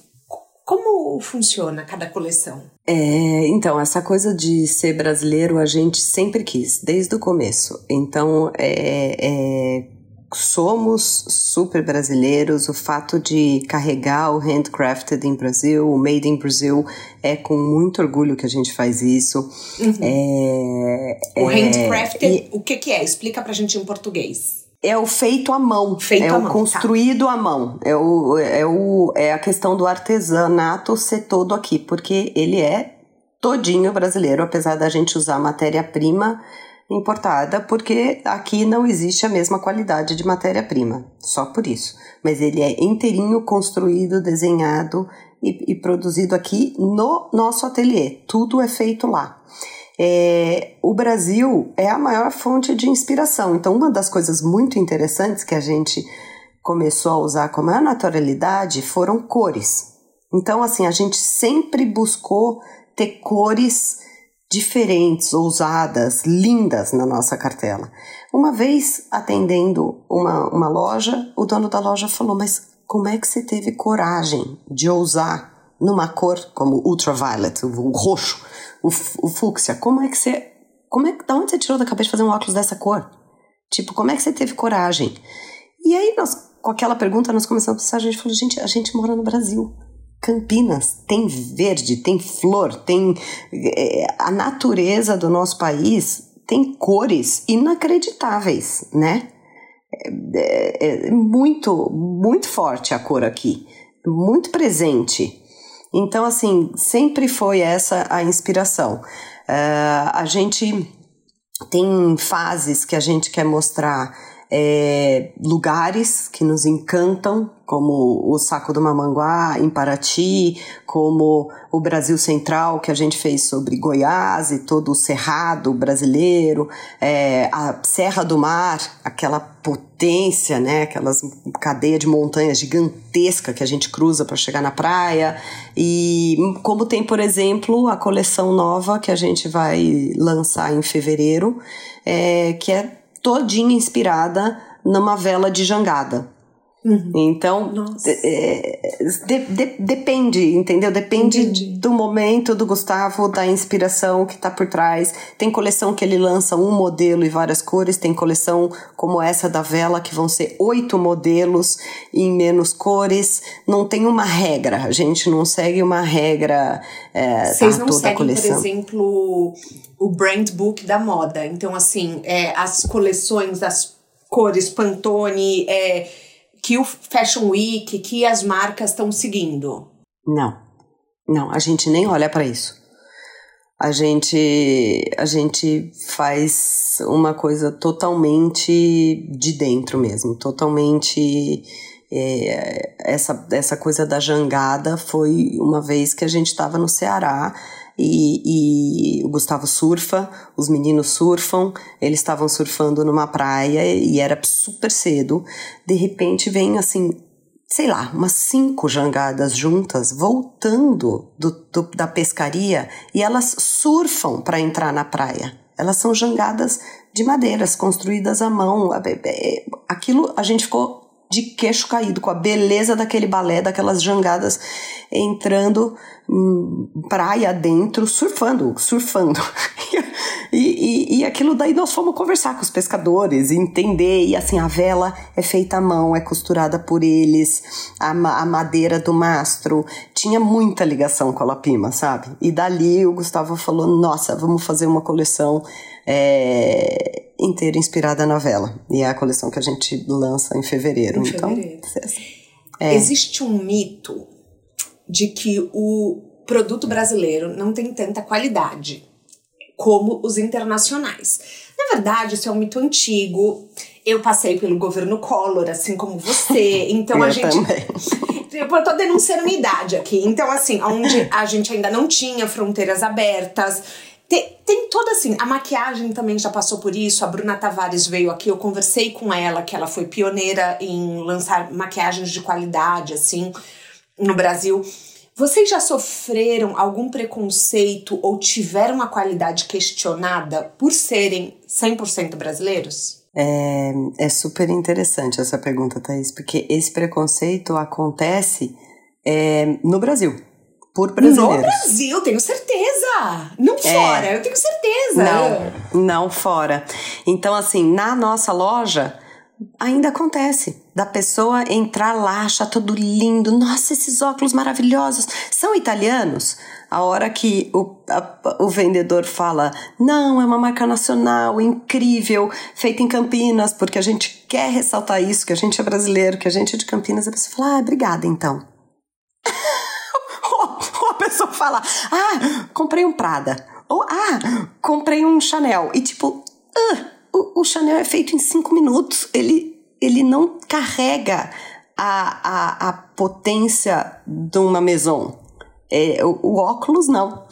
Como funciona cada coleção? É, então, essa coisa de ser brasileiro a gente sempre quis, desde o começo. Então, é, é, somos super brasileiros. O fato de carregar o handcrafted em Brasil, o made in Brasil, é com muito orgulho que a gente faz isso. Uhum. É, o handcrafted, e, o que, que é? Explica pra gente em português é o feito à mão, feito é o mão, tá. construído tá. à mão, é, o, é, o, é a questão do artesanato ser todo aqui, porque ele é todinho brasileiro, apesar da gente usar matéria-prima importada, porque aqui não existe a mesma qualidade de matéria-prima, só por isso. Mas ele é inteirinho construído, desenhado e, e produzido aqui no nosso ateliê, tudo é feito lá. É, o Brasil é a maior fonte de inspiração. Então, uma das coisas muito interessantes que a gente começou a usar com a maior naturalidade foram cores. Então, assim, a gente sempre buscou ter cores diferentes, ousadas, lindas na nossa cartela. Uma vez atendendo uma, uma loja, o dono da loja falou: Mas como é que você teve coragem de ousar numa cor como ultraviolet, o roxo? o, o fúcsia, como é que você. Como é, da onde você tirou da cabeça de fazer um óculos dessa cor? Tipo, como é que você teve coragem? E aí, nós, com aquela pergunta, nós começamos a pensar, a gente falou, gente, a gente mora no Brasil. Campinas tem verde, tem flor, tem. É, a natureza do nosso país tem cores inacreditáveis, né? É, é, é muito, muito forte a cor aqui, muito presente. Então, assim, sempre foi essa a inspiração. Uh, a gente tem fases que a gente quer mostrar é, lugares que nos encantam, como o Saco do Mamanguá em Paraty, como o Brasil Central, que a gente fez sobre Goiás e todo o Cerrado brasileiro, é, a Serra do Mar, aquela potência, né, aquelas cadeia de montanhas gigantesca que a gente cruza para chegar na praia, e como tem, por exemplo, a coleção nova que a gente vai lançar em fevereiro, é, que é todinha inspirada numa vela de jangada. Uhum. Então, é, de, de, depende, entendeu? Depende Entendi. do momento do Gustavo, da inspiração que está por trás. Tem coleção que ele lança um modelo e várias cores, tem coleção como essa da vela, que vão ser oito modelos em menos cores. Não tem uma regra, a gente não segue uma regra. É, Vocês não toda seguem, por exemplo, o brand book da moda. Então, assim, é, as coleções, as cores Pantone, é, que o Fashion Week, que as marcas estão seguindo. Não, não, a gente nem olha para isso. A gente, a gente faz uma coisa totalmente de dentro mesmo, totalmente é, essa, essa coisa da jangada foi uma vez que a gente estava no Ceará e, e o Gustavo surfa, os meninos surfam, eles estavam surfando numa praia e era super cedo. De repente vem assim, sei lá, umas cinco jangadas juntas voltando do, do da pescaria e elas surfam para entrar na praia. Elas são jangadas de madeiras construídas à mão. Aquilo a gente ficou de queixo caído, com a beleza daquele balé, daquelas jangadas entrando praia dentro, surfando, surfando. e, e, e, aquilo daí nós fomos conversar com os pescadores, entender, e assim, a vela é feita à mão, é costurada por eles, a, a madeira do mastro, tinha muita ligação com a Lapima, sabe? E dali o Gustavo falou, nossa, vamos fazer uma coleção é, inteira inspirada na vela. E é a coleção que a gente lança em fevereiro. Em então, fevereiro. É. Existe um mito de que o produto brasileiro não tem tanta qualidade como os internacionais. Na verdade, isso é um mito antigo. Eu passei pelo governo Collor, assim como você. Então eu a gente. Também. Eu tô denunciando minha idade aqui. Então, assim, onde a gente ainda não tinha fronteiras abertas, tem, tem toda assim, a maquiagem também já passou por isso. A Bruna Tavares veio aqui, eu conversei com ela, que ela foi pioneira em lançar maquiagens de qualidade, assim, no Brasil. Vocês já sofreram algum preconceito ou tiveram a qualidade questionada por serem 100% brasileiros? É, é super interessante essa pergunta, Thaís, porque esse preconceito acontece é, no Brasil. por brasileiros. No Brasil, tenho certeza. Não é. fora, eu tenho certeza. Não, não fora. Então, assim, na nossa loja ainda acontece da pessoa entrar lá, achar tudo lindo. Nossa, esses óculos maravilhosos. São italianos? A hora que o, a, o vendedor fala, não, é uma marca nacional, incrível, feita em Campinas, porque a gente quer ressaltar isso, que a gente é brasileiro, que a gente é de Campinas, a pessoa fala, ah, obrigada então. Ou a pessoa fala, ah, comprei um Prada. Ou, ah, comprei um Chanel. E tipo, ah, o, o Chanel é feito em cinco minutos. Ele, ele não carrega a, a, a potência de uma Maison. É, o, o óculos não.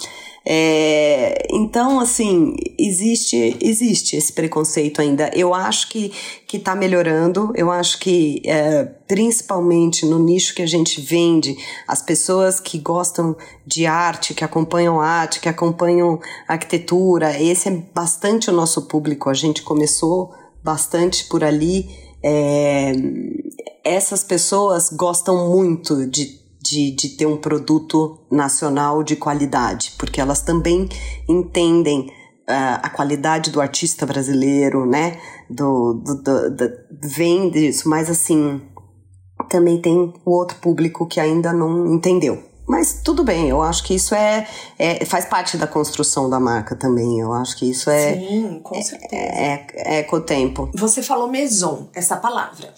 É, então, assim, existe, existe esse preconceito ainda. Eu acho que está melhorando, eu acho que, é, principalmente no nicho que a gente vende, as pessoas que gostam de arte, que acompanham arte, que acompanham arquitetura, esse é bastante o nosso público. A gente começou bastante por ali. É, essas pessoas gostam muito de de, de ter um produto nacional de qualidade, porque elas também entendem uh, a qualidade do artista brasileiro, né? Do, do, do, do, vem disso, mas assim, também tem o outro público que ainda não entendeu. Mas tudo bem, eu acho que isso é, é, faz parte da construção da marca também. Eu acho que isso é. Sim, com certeza. É, é, é com o tempo. Você falou maison, essa palavra.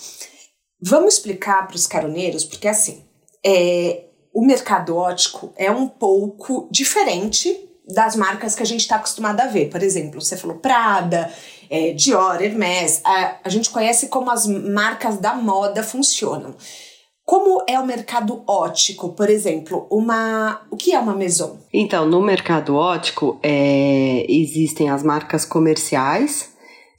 Vamos explicar para os caroneiros, porque assim, é, o mercado ótico é um pouco diferente das marcas que a gente está acostumado a ver. Por exemplo, você falou Prada, é, Dior, Hermès. A, a gente conhece como as marcas da moda funcionam. Como é o mercado ótico, por exemplo, uma o que é uma maison? Então, no mercado ótico é, existem as marcas comerciais,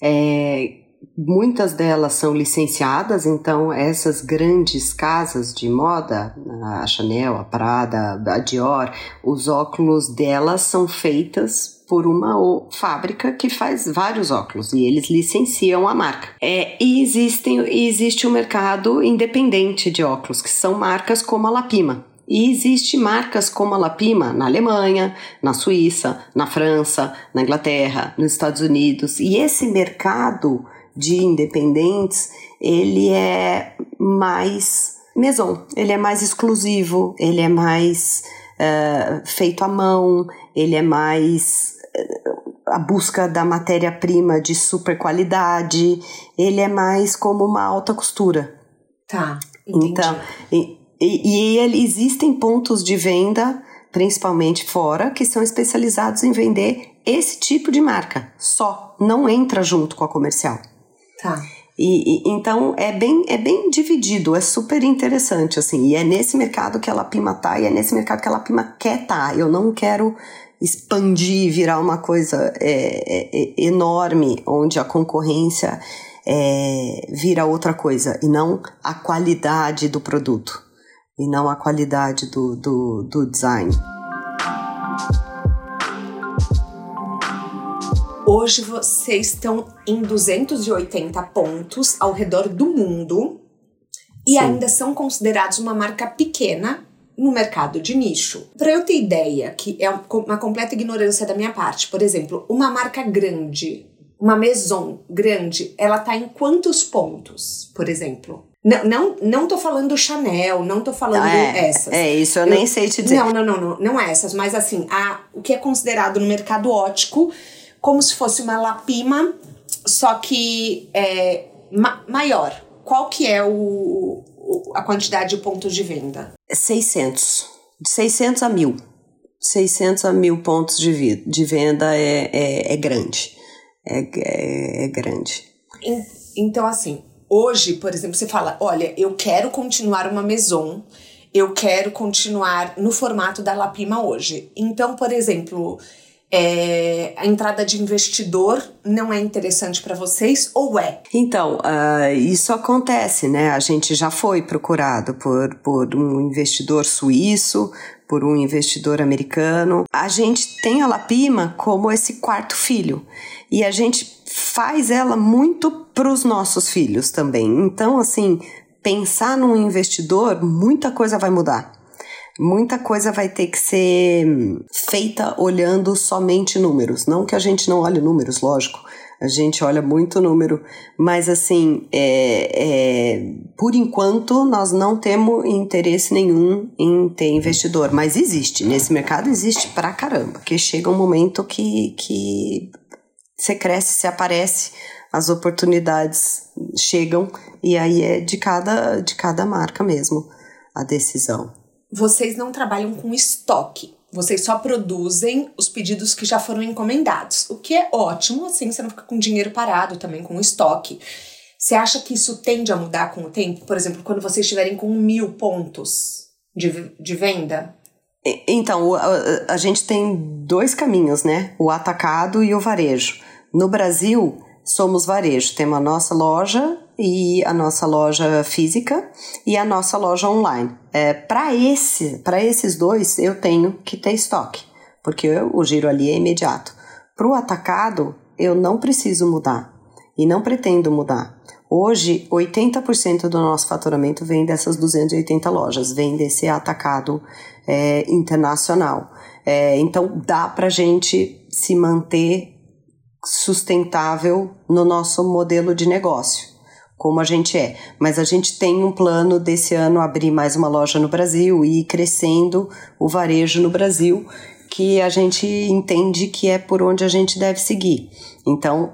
é, Muitas delas são licenciadas, então essas grandes casas de moda, a Chanel, a Prada, a Dior, os óculos delas são feitas por uma fábrica que faz vários óculos e eles licenciam a marca. É, e existem, existe um mercado independente de óculos, que são marcas como a Lapima. E existe marcas como a Lapima na Alemanha, na Suíça, na França, na Inglaterra, nos Estados Unidos. E esse mercado de independentes, ele é mais maison, ele é mais exclusivo, ele é mais uh, feito à mão, ele é mais uh, a busca da matéria-prima de super qualidade, ele é mais como uma alta costura. Tá. Entendi. Então, e, e, e ele, existem pontos de venda, principalmente fora, que são especializados em vender esse tipo de marca só, não entra junto com a comercial. Tá. E, e, então é bem, é bem dividido, é super interessante, assim, e é nesse mercado que a Lapima tá, e é nesse mercado que a Lapima quer tá. Eu não quero expandir, virar uma coisa é, é, é enorme, onde a concorrência é, vira outra coisa, e não a qualidade do produto, e não a qualidade do, do, do design. Hoje vocês estão em 280 pontos ao redor do mundo e Sim. ainda são considerados uma marca pequena no mercado de nicho. Para eu ter ideia, que é uma completa ignorância da minha parte, por exemplo, uma marca grande, uma maison grande, ela tá em quantos pontos, por exemplo? Não, não, não tô falando Chanel, não tô falando é, essas. É, isso eu, eu, nem sei te dizer. Não, não, não, não, não essas, mas assim, a, o que é considerado no mercado ótico como se fosse uma lapima, só que é, ma maior. Qual que é o, o, a quantidade de pontos de venda? 600. De 600 a mil. 600 a mil pontos de, de venda é, é, é grande. É, é, é grande. Então, assim, hoje, por exemplo, você fala: olha, eu quero continuar uma maison, eu quero continuar no formato da Lapima hoje. Então, por exemplo, é, a entrada de investidor não é interessante para vocês ou é? Então, uh, isso acontece, né? A gente já foi procurado por, por um investidor suíço, por um investidor americano. A gente tem a Lapima como esse quarto filho e a gente faz ela muito para os nossos filhos também. Então, assim, pensar num investidor, muita coisa vai mudar muita coisa vai ter que ser feita olhando somente números. Não que a gente não olhe números, lógico. A gente olha muito número, mas assim, é, é, por enquanto nós não temos interesse nenhum em ter investidor, mas existe, nesse mercado existe pra caramba, que chega um momento que, que você cresce, você aparece, as oportunidades chegam e aí é de cada, de cada marca mesmo a decisão. Vocês não trabalham com estoque. Vocês só produzem os pedidos que já foram encomendados, o que é ótimo, assim você não fica com dinheiro parado também com estoque. Você acha que isso tende a mudar com o tempo? Por exemplo, quando vocês estiverem com mil pontos de, de venda? Então, a, a gente tem dois caminhos, né? O atacado e o varejo. No Brasil, somos varejo. Temos a nossa loja e a nossa loja física e a nossa loja online. É, para esse, para esses dois, eu tenho que ter estoque, porque o giro ali é imediato. Para o atacado, eu não preciso mudar e não pretendo mudar. Hoje, 80% do nosso faturamento vem dessas 280 lojas, vem desse atacado é, internacional. É, então, dá para gente se manter sustentável no nosso modelo de negócio, como a gente é. Mas a gente tem um plano desse ano abrir mais uma loja no Brasil e ir crescendo o varejo no Brasil, que a gente entende que é por onde a gente deve seguir. Então,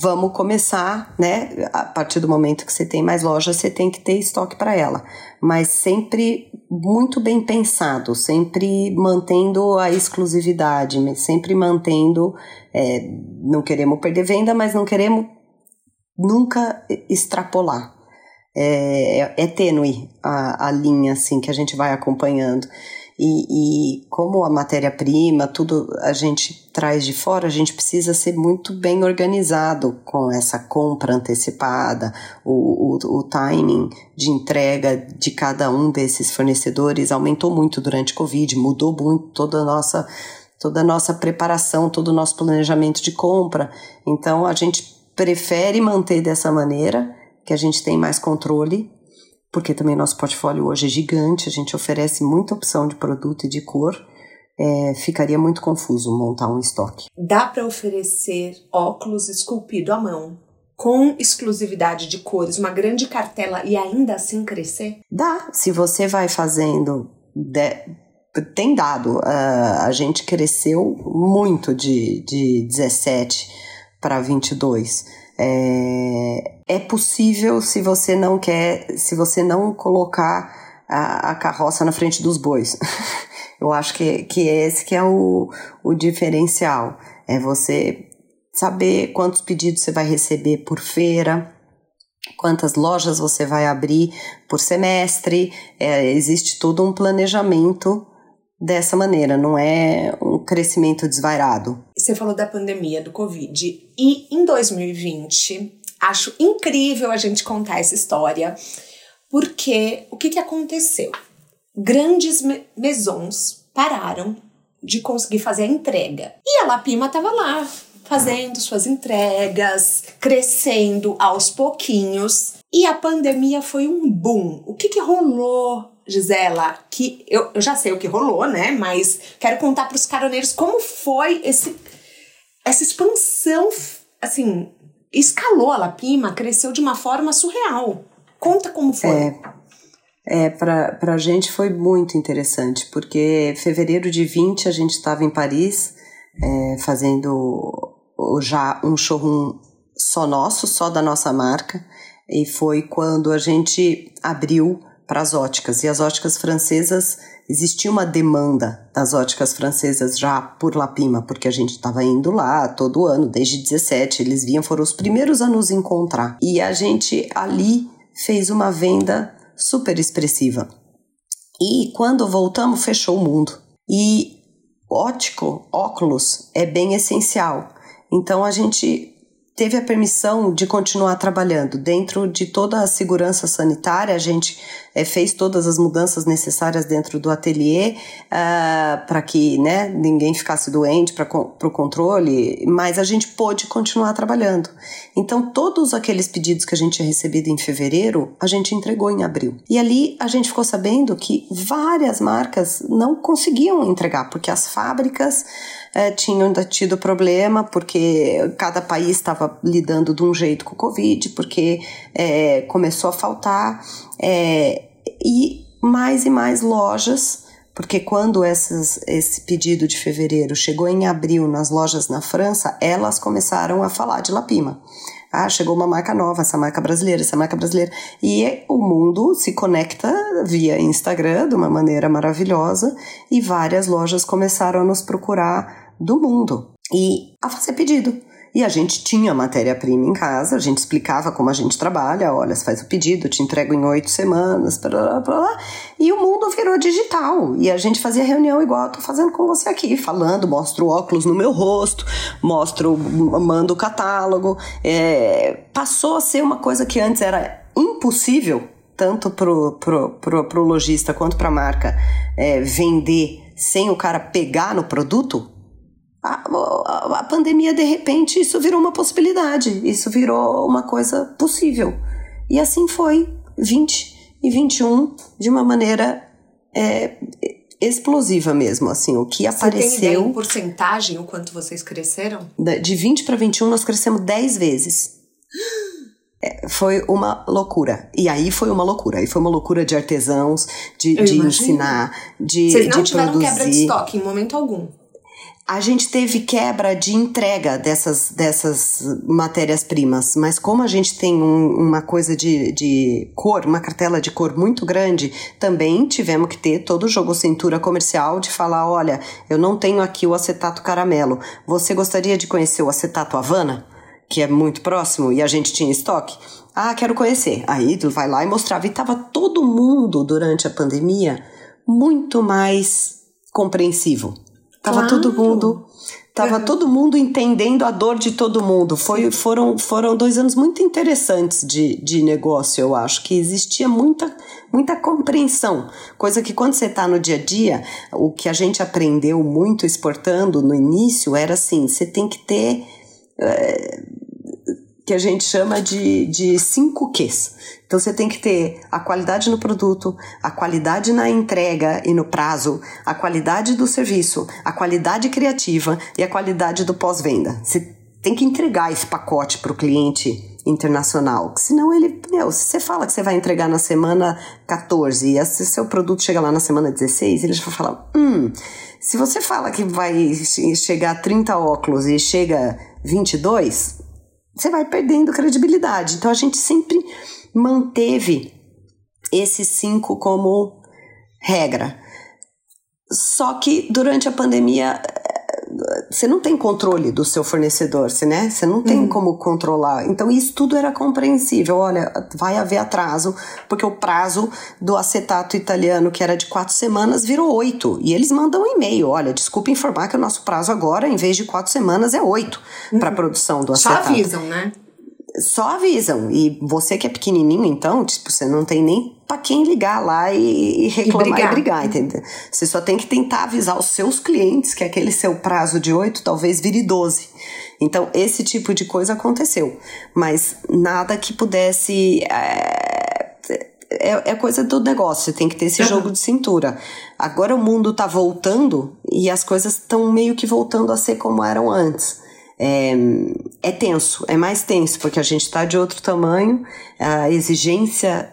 vamos começar, né? A partir do momento que você tem mais lojas, você tem que ter estoque para ela, mas sempre muito bem pensado, sempre mantendo a exclusividade, sempre mantendo, é, não queremos perder venda, mas não queremos nunca extrapolar. É, é, é tênue a, a linha assim que a gente vai acompanhando. E, e como a matéria-prima, tudo a gente traz de fora, a gente precisa ser muito bem organizado com essa compra antecipada, o, o, o timing de entrega de cada um desses fornecedores aumentou muito durante o Covid, mudou muito toda a nossa toda a nossa preparação, todo o nosso planejamento de compra. Então a gente prefere manter dessa maneira, que a gente tem mais controle porque também nosso portfólio hoje é gigante, a gente oferece muita opção de produto e de cor. É, ficaria muito confuso montar um estoque. Dá para oferecer óculos esculpido à mão com exclusividade de cores, uma grande cartela e ainda assim crescer? Dá. Se você vai fazendo. De, tem dado. Uh, a gente cresceu muito de, de 17 para 22. É, é possível se você não quer, se você não colocar a, a carroça na frente dos bois. Eu acho que, que esse que é o, o diferencial. É você saber quantos pedidos você vai receber por feira, quantas lojas você vai abrir por semestre. É, existe todo um planejamento dessa maneira, não é um crescimento desvairado. Você falou da pandemia do Covid e em 2020 acho incrível a gente contar essa história porque o que, que aconteceu? Grandes mesons pararam de conseguir fazer a entrega e a Lapima estava lá fazendo suas entregas, crescendo aos pouquinhos e a pandemia foi um boom. O que, que rolou Gisela, que eu, eu já sei o que rolou, né? Mas quero contar para os caroneiros como foi esse, essa expansão, assim, escalou a Lapima, cresceu de uma forma surreal. Conta como foi. É, é para a gente foi muito interessante, porque fevereiro de 20 a gente estava em Paris é, fazendo já um showroom só nosso, só da nossa marca, e foi quando a gente abriu para as óticas. E as óticas francesas, existia uma demanda das óticas francesas já por Lapima, porque a gente estava indo lá todo ano, desde 17, eles vinham, foram os primeiros a nos encontrar. E a gente ali fez uma venda super expressiva. E quando voltamos, fechou o mundo. E ótico, óculos, é bem essencial. Então a gente teve a permissão de continuar trabalhando dentro de toda a segurança sanitária. A gente é, fez todas as mudanças necessárias dentro do ateliê uh, ah, para que né, ninguém ficasse doente para o controle, mas a gente pôde continuar trabalhando. Então, todos aqueles pedidos que a gente tinha recebido em fevereiro, a gente entregou em abril. E ali a gente ficou sabendo que várias marcas não conseguiam entregar, porque as fábricas é, tinham tido problema porque cada país estava lidando de um jeito com o Covid, porque é, começou a faltar, é, e mais e mais lojas, porque quando essas, esse pedido de fevereiro chegou em abril nas lojas na França, elas começaram a falar de Lapima. Ah, chegou uma marca nova, essa marca brasileira, essa marca brasileira. E o mundo se conecta via Instagram de uma maneira maravilhosa e várias lojas começaram a nos procurar do mundo e a fazer pedido. E a gente tinha matéria-prima em casa, a gente explicava como a gente trabalha, olha, você faz o pedido, te entrego em oito semanas, blá, blá, blá, e o mundo virou digital. E a gente fazia reunião igual eu tô fazendo com você aqui, falando, mostro óculos no meu rosto, mostro, mando o catálogo. É, passou a ser uma coisa que antes era impossível, tanto pro, pro, pro, pro lojista quanto pra marca, é, vender sem o cara pegar no produto, a, a, a, pandemia, de repente, isso virou uma possibilidade, isso virou uma coisa possível. E assim foi, 20 e 21, de uma maneira é, explosiva mesmo, assim, o que Você apareceu... Você tem ideia em porcentagem o quanto vocês cresceram? De 20 para 21, nós crescemos 10 vezes. É, foi uma loucura. E aí foi uma loucura. Aí foi uma loucura de artesãos, de, de ensinar, de Vocês não de tiveram produzir. quebra de estoque em momento algum? A gente teve quebra de entrega dessas, dessas matérias-primas, mas como a gente tem um, uma coisa de, de cor, uma cartela de cor muito grande, também tivemos que ter todo o jogo cintura comercial de falar: olha, eu não tenho aqui o acetato caramelo. Você gostaria de conhecer o acetato Havana? Que é muito próximo e a gente tinha estoque. Ah, quero conhecer. Aí tu vai lá e mostrava. E tava todo mundo durante a pandemia muito mais compreensivo Tava claro. todo mundo Tava uhum. todo mundo entendendo a dor de todo mundo. Foi, foram, foram dois anos muito interessantes de, de negócio, eu acho, que existia muita, muita compreensão. Coisa que quando você está no dia a dia, o que a gente aprendeu muito exportando no início era assim: você tem que ter. É, que a gente chama de, de cinco Qs. Então você tem que ter a qualidade no produto, a qualidade na entrega e no prazo, a qualidade do serviço, a qualidade criativa e a qualidade do pós-venda. Você tem que entregar esse pacote para o cliente internacional, senão ele, meu, se você fala que você vai entregar na semana 14 e se seu produto chega lá na semana 16, ele já vai falar, hum, se você fala que vai chegar 30 óculos e chega 22, você vai perdendo credibilidade. Então a gente sempre manteve esses cinco como regra. Só que durante a pandemia você não tem controle do seu fornecedor, você, né? Você não tem uhum. como controlar. Então, isso tudo era compreensível. Olha, vai haver atraso, porque o prazo do acetato italiano, que era de quatro semanas, virou oito. E eles mandam um e-mail: olha, desculpa informar que o nosso prazo agora, em vez de quatro semanas, é oito uhum. para a produção do acetato. Só avisam, né? Só avisam. E você que é pequenininho, então, tipo, você não tem nem para quem ligar lá e, e reclamar e brigar. e brigar, entendeu? Você só tem que tentar avisar os seus clientes que aquele seu prazo de oito talvez vire 12. Então, esse tipo de coisa aconteceu. Mas nada que pudesse. É, é, é coisa do negócio, você tem que ter esse uhum. jogo de cintura. Agora o mundo tá voltando e as coisas estão meio que voltando a ser como eram antes é, é tenso, é mais tenso, porque a gente está de outro tamanho, a exigência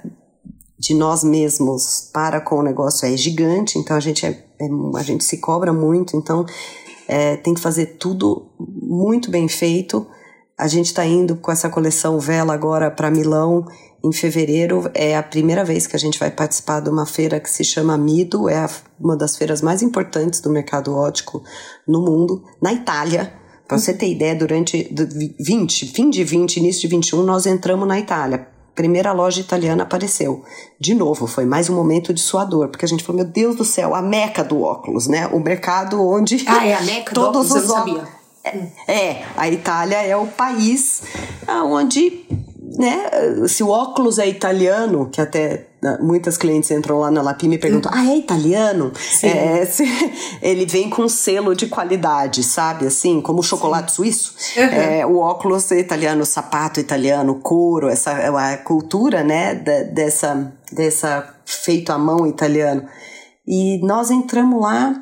de nós mesmos para com o negócio é gigante, então a gente, é, é a gente se cobra muito, então é, tem que fazer tudo muito bem feito. A gente está indo com essa coleção Vela agora para Milão em fevereiro. É a primeira vez que a gente vai participar de uma feira que se chama Mido, é a, uma das feiras mais importantes do mercado ótico no mundo, na Itália. Para você ter ideia, durante 20, fim de 20, início de 21, nós entramos na Itália. Primeira loja italiana apareceu. De novo, foi mais um momento de suador, porque a gente falou: meu Deus do céu, a meca do óculos, né? O mercado onde. Ah, é a meca todos do óculos, os eu não sabia. É, é, a Itália é o país onde né? Se o óculos é italiano, que até muitas clientes entram lá na Lapime e perguntam: ah, é italiano? É, se, ele vem com selo de qualidade, sabe? Assim, como chocolate Sim. suíço. Uhum. É, o óculos é italiano, o sapato italiano, couro, essa a cultura, né? dessa, dessa feito à mão italiano. E nós entramos lá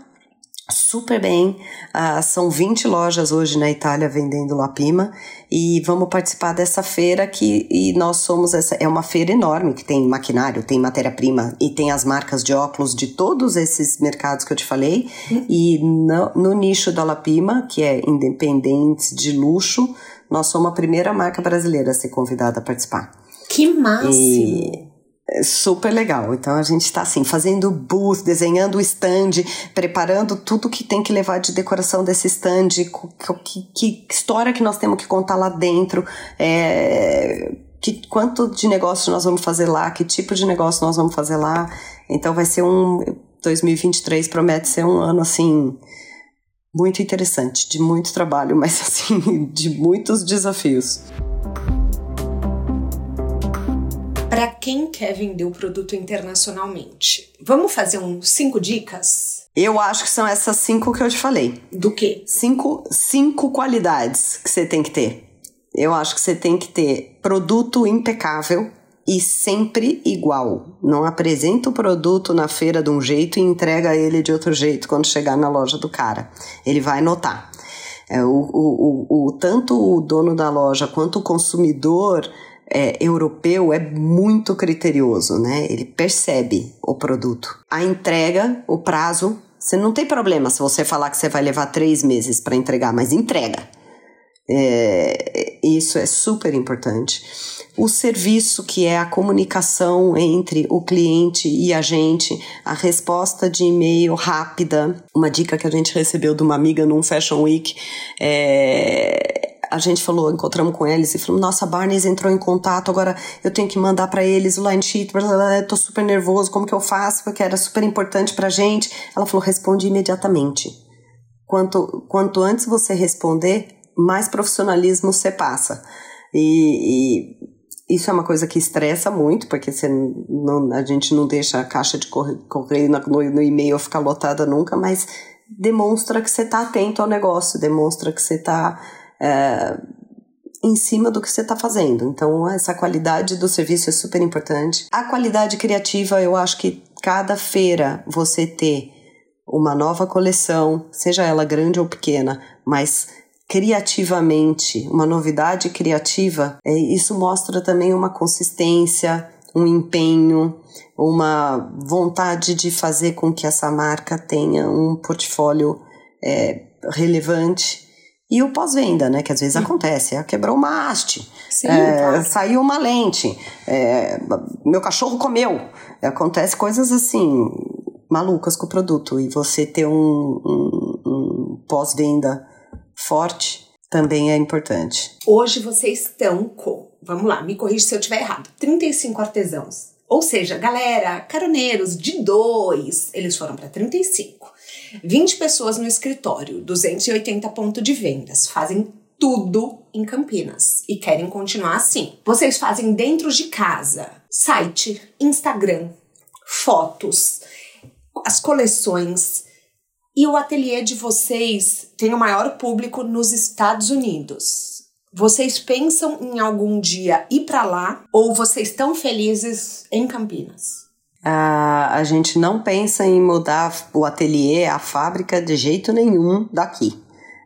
super bem. Uh, são 20 lojas hoje na Itália vendendo Lapima e vamos participar dessa feira que e nós somos essa é uma feira enorme que tem maquinário, tem matéria-prima e tem as marcas de óculos de todos esses mercados que eu te falei uhum. e no, no, nicho da Lapima, que é independentes de luxo, nós somos a primeira marca brasileira a ser convidada a participar. Que máximo! E é super legal. Então a gente está assim, fazendo booth, desenhando o stand, preparando tudo que tem que levar de decoração desse stand, que, que história que nós temos que contar lá dentro, é, que, quanto de negócio nós vamos fazer lá, que tipo de negócio nós vamos fazer lá. Então vai ser um. 2023 promete ser um ano assim. Muito interessante, de muito trabalho, mas assim, de muitos desafios para quem quer vender o produto internacionalmente. Vamos fazer uns cinco dicas? Eu acho que são essas cinco que eu te falei. Do quê? Cinco, cinco qualidades que você tem que ter. Eu acho que você tem que ter produto impecável e sempre igual. Não apresenta o produto na feira de um jeito e entrega ele de outro jeito quando chegar na loja do cara. Ele vai notar. É, o, o, o, o, tanto o dono da loja quanto o consumidor é, europeu é muito criterioso, né? Ele percebe o produto. A entrega, o prazo, você não tem problema se você falar que você vai levar três meses para entregar, mas entrega. É, isso é super importante. O serviço, que é a comunicação entre o cliente e a gente, a resposta de e-mail rápida. Uma dica que a gente recebeu de uma amiga num Fashion Week é a gente falou, encontramos com eles e falou: Nossa, a Barnes entrou em contato, agora eu tenho que mandar para eles o line sheet, blá, blá, blá, eu tô super nervoso, como que eu faço? Porque era super importante pra gente. Ela falou: Responde imediatamente. Quanto, quanto antes você responder, mais profissionalismo você passa. E, e isso é uma coisa que estressa muito, porque você não, a gente não deixa a caixa de correio no, no e-mail ficar lotada nunca, mas demonstra que você está atento ao negócio, demonstra que você está é, em cima do que você está fazendo. Então, essa qualidade do serviço é super importante. A qualidade criativa, eu acho que cada feira você ter uma nova coleção, seja ela grande ou pequena, mas criativamente, uma novidade criativa, é, isso mostra também uma consistência, um empenho, uma vontade de fazer com que essa marca tenha um portfólio é, relevante e o pós-venda, né? Que às vezes hum. acontece. Ah, quebrou uma haste, Sim, é, saiu uma lente, é, meu cachorro comeu. Acontece coisas assim, malucas com o produto. E você ter um, um, um pós-venda forte também é importante. Hoje vocês estão com, vamos lá, me corrija se eu estiver errado, 35 artesãos. Ou seja, galera, caroneiros de dois, eles foram para 35. 20 pessoas no escritório, 280 pontos de vendas, fazem tudo em Campinas e querem continuar assim. Vocês fazem dentro de casa, site, Instagram, fotos, as coleções. E o ateliê de vocês tem o maior público nos Estados Unidos. Vocês pensam em algum dia ir para lá ou vocês estão felizes em Campinas? A, a gente não pensa em mudar o ateliê, a fábrica, de jeito nenhum daqui.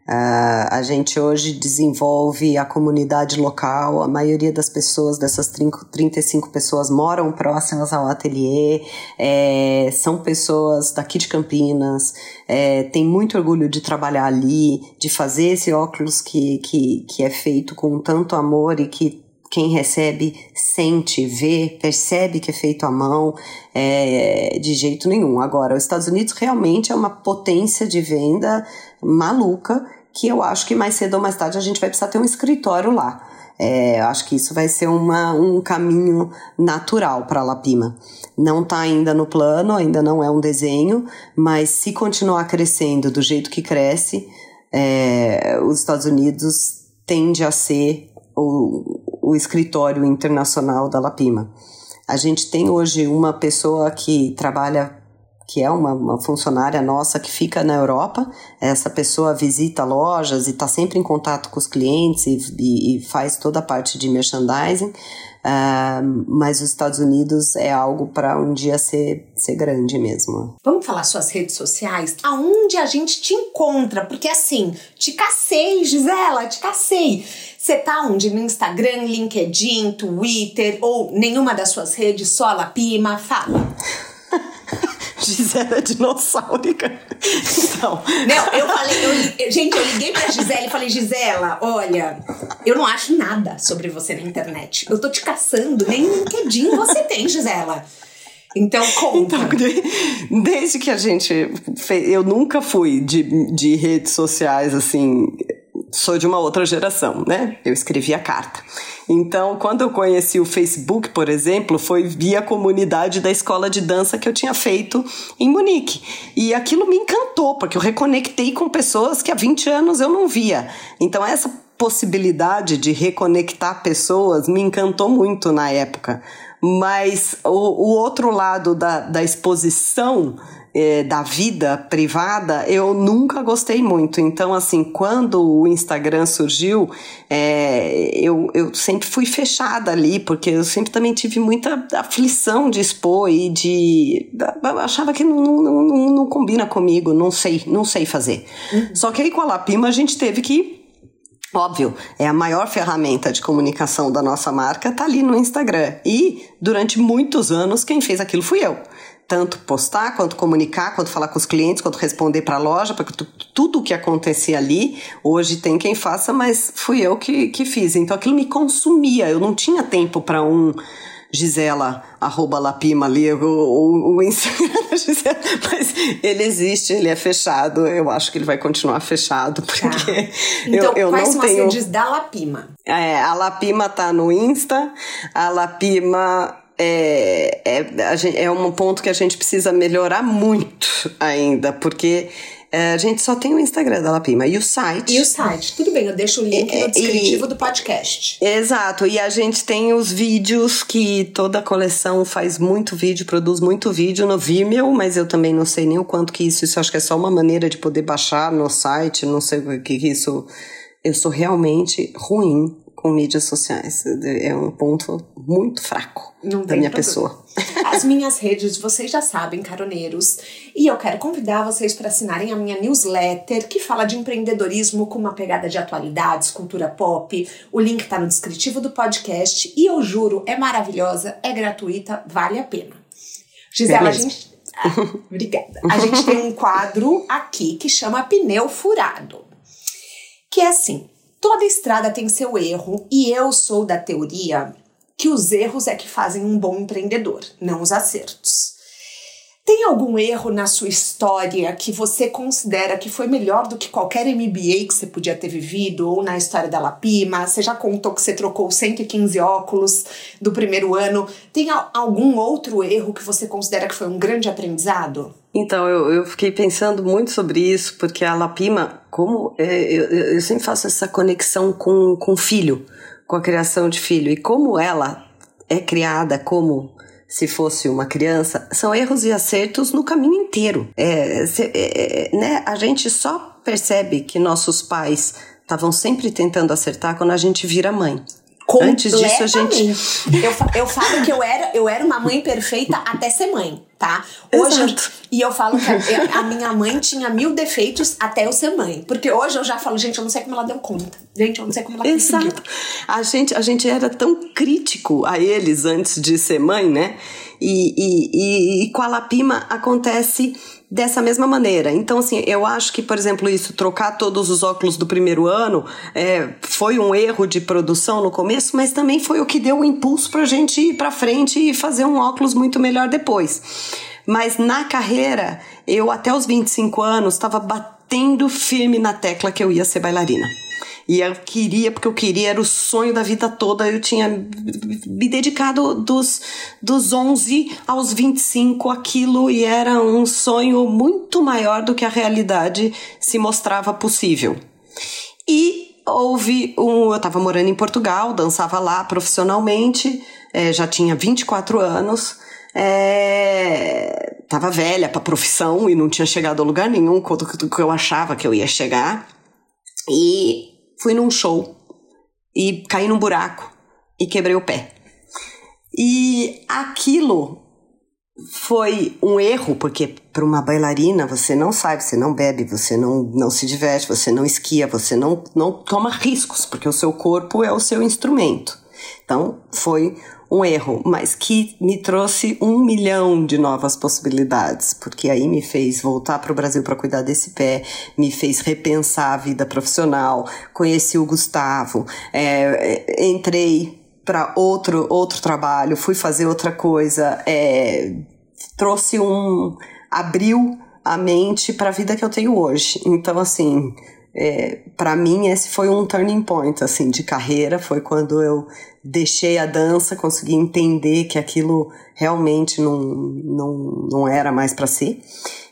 Uh, a gente hoje desenvolve a comunidade local, a maioria das pessoas, dessas 30, 35 pessoas, moram próximas ao ateliê, é, são pessoas daqui de Campinas, é, tem muito orgulho de trabalhar ali, de fazer esse óculos que, que, que é feito com tanto amor e que quem recebe sente, vê, percebe que é feito à mão, é, de jeito nenhum. Agora, os Estados Unidos realmente é uma potência de venda maluca que eu acho que mais cedo ou mais tarde a gente vai precisar ter um escritório lá. É, acho que isso vai ser uma, um caminho natural para a Lapima. Não está ainda no plano, ainda não é um desenho, mas se continuar crescendo do jeito que cresce, é, os Estados Unidos tende a ser o, o escritório internacional da Lapima. A gente tem hoje uma pessoa que trabalha que é uma, uma, funcionária nossa que fica na Europa. Essa pessoa visita lojas e está sempre em contato com os clientes e, e, e faz toda a parte de merchandising. Uh, mas os Estados Unidos é algo para um dia ser, ser grande mesmo. Vamos falar suas redes sociais? Aonde a gente te encontra? Porque assim, te cacei, Gisela, te cacei. Você tá onde? No Instagram, LinkedIn, Twitter ou nenhuma das suas redes, só a Lapima? Fala. Gisela é dinossaurica. Então. Não, eu falei, eu, gente, eu liguei pra Gisela e falei, Gisela, olha, eu não acho nada sobre você na internet. Eu tô te caçando, nem LinkedIn você tem, Gisela. Então, conta. Então, desde que a gente fez, eu nunca fui de, de redes sociais assim, sou de uma outra geração, né? Eu escrevia carta. Então, quando eu conheci o Facebook, por exemplo, foi via comunidade da escola de dança que eu tinha feito em Munique. E aquilo me encantou, porque eu reconectei com pessoas que há 20 anos eu não via. Então, essa possibilidade de reconectar pessoas me encantou muito na época. Mas o, o outro lado da, da exposição é, da vida privada, eu nunca gostei muito. Então, assim, quando o Instagram surgiu, é, eu, eu sempre fui fechada ali, porque eu sempre também tive muita aflição de expor e de. Achava que não, não, não, não combina comigo, não sei, não sei fazer. Uhum. Só que aí com a Lapima a gente teve que Óbvio, é a maior ferramenta de comunicação da nossa marca, tá ali no Instagram. E durante muitos anos quem fez aquilo fui eu tanto postar, quanto comunicar, quanto falar com os clientes, quanto responder para a loja, porque tudo o que acontecia ali, hoje tem quem faça, mas fui eu que, que fiz. Então aquilo me consumia, eu não tinha tempo para um Gisela, arroba Lapima ali, o, o, o Instagram da Gisela, mas ele existe, ele é fechado, eu acho que ele vai continuar fechado, tá. porque tá. então, eu, eu quais não são tenho... as redes da Lapima? É, a Lapima tá no Insta, a Lapima é, é, gente, é um ponto que a gente precisa melhorar muito ainda, porque é, a gente só tem o Instagram da Lapima e o site. E o site, tudo bem, eu deixo o link no descritivo e, do podcast. Exato, e a gente tem os vídeos que toda a coleção faz muito vídeo, produz muito vídeo no Vimeo, mas eu também não sei nem o quanto que isso, isso acho que é só uma maneira de poder baixar no site, não sei o que isso. Eu sou realmente ruim com mídias sociais. É um ponto muito fraco Não da minha problema. pessoa. As minhas redes, vocês já sabem, caroneiros. E eu quero convidar vocês para assinarem a minha newsletter, que fala de empreendedorismo com uma pegada de atualidades, cultura pop. O link está no descritivo do podcast. E eu juro, é maravilhosa, é gratuita, vale a pena. Gisela, é a gente. Ah, obrigada. A gente tem um quadro aqui que chama Pneu Furado. Que é assim: Toda estrada tem seu erro e eu sou da teoria que os erros é que fazem um bom empreendedor, não os acertos. Tem algum erro na sua história que você considera que foi melhor do que qualquer MBA que você podia ter vivido, ou na história da Lapima? Você já contou que você trocou 115 óculos do primeiro ano. Tem algum outro erro que você considera que foi um grande aprendizado? Então, eu, eu fiquei pensando muito sobre isso, porque a Lapima, como é, eu, eu sempre faço essa conexão com, com filho, com a criação de filho, e como ela é criada como se fosse uma criança, são erros e acertos no caminho inteiro. É, é, é, né? A gente só percebe que nossos pais estavam sempre tentando acertar quando a gente vira mãe. Antes disso, a gente. Eu, eu falo que eu era, eu era uma mãe perfeita até ser mãe, tá? Hoje. Eu, e eu falo que a, a, minha mãe tinha mil defeitos até eu ser mãe. Porque hoje eu já falo, gente, eu não sei como ela deu conta. Gente, eu não sei como ela Exato. conseguiu. A gente, a gente era tão crítico a eles antes de ser mãe, né? E, e, e, e com a Lapima acontece dessa mesma maneira. Então, assim, eu acho que, por exemplo, isso, trocar todos os óculos do primeiro ano, é, foi um erro de produção no começo, mas também foi o que deu o impulso para a gente ir para frente e fazer um óculos muito melhor depois. Mas na carreira, eu até os 25 anos estava batendo firme na tecla que eu ia ser bailarina. E eu queria, porque eu queria, era o sonho da vida toda. Eu tinha me dedicado dos, dos 11 aos 25 aquilo e era um sonho muito maior do que a realidade se mostrava possível. E houve um. Eu estava morando em Portugal, dançava lá profissionalmente, é, já tinha 24 anos. É, tava velha para profissão e não tinha chegado a lugar nenhum quanto que eu achava que eu ia chegar. E fui num show e caí num buraco e quebrei o pé. E aquilo foi um erro, porque para uma bailarina você não sabe, você não bebe, você não, não se diverte, você não esquia, você não, não toma riscos, porque o seu corpo é o seu instrumento. Então foi um erro, mas que me trouxe um milhão de novas possibilidades, porque aí me fez voltar para o Brasil para cuidar desse pé, me fez repensar a vida profissional, conheci o Gustavo, é, entrei para outro outro trabalho, fui fazer outra coisa, é, trouxe um abriu a mente para a vida que eu tenho hoje. Então assim, é, para mim esse foi um turning point assim de carreira, foi quando eu deixei a dança, consegui entender que aquilo realmente não, não, não era mais para si.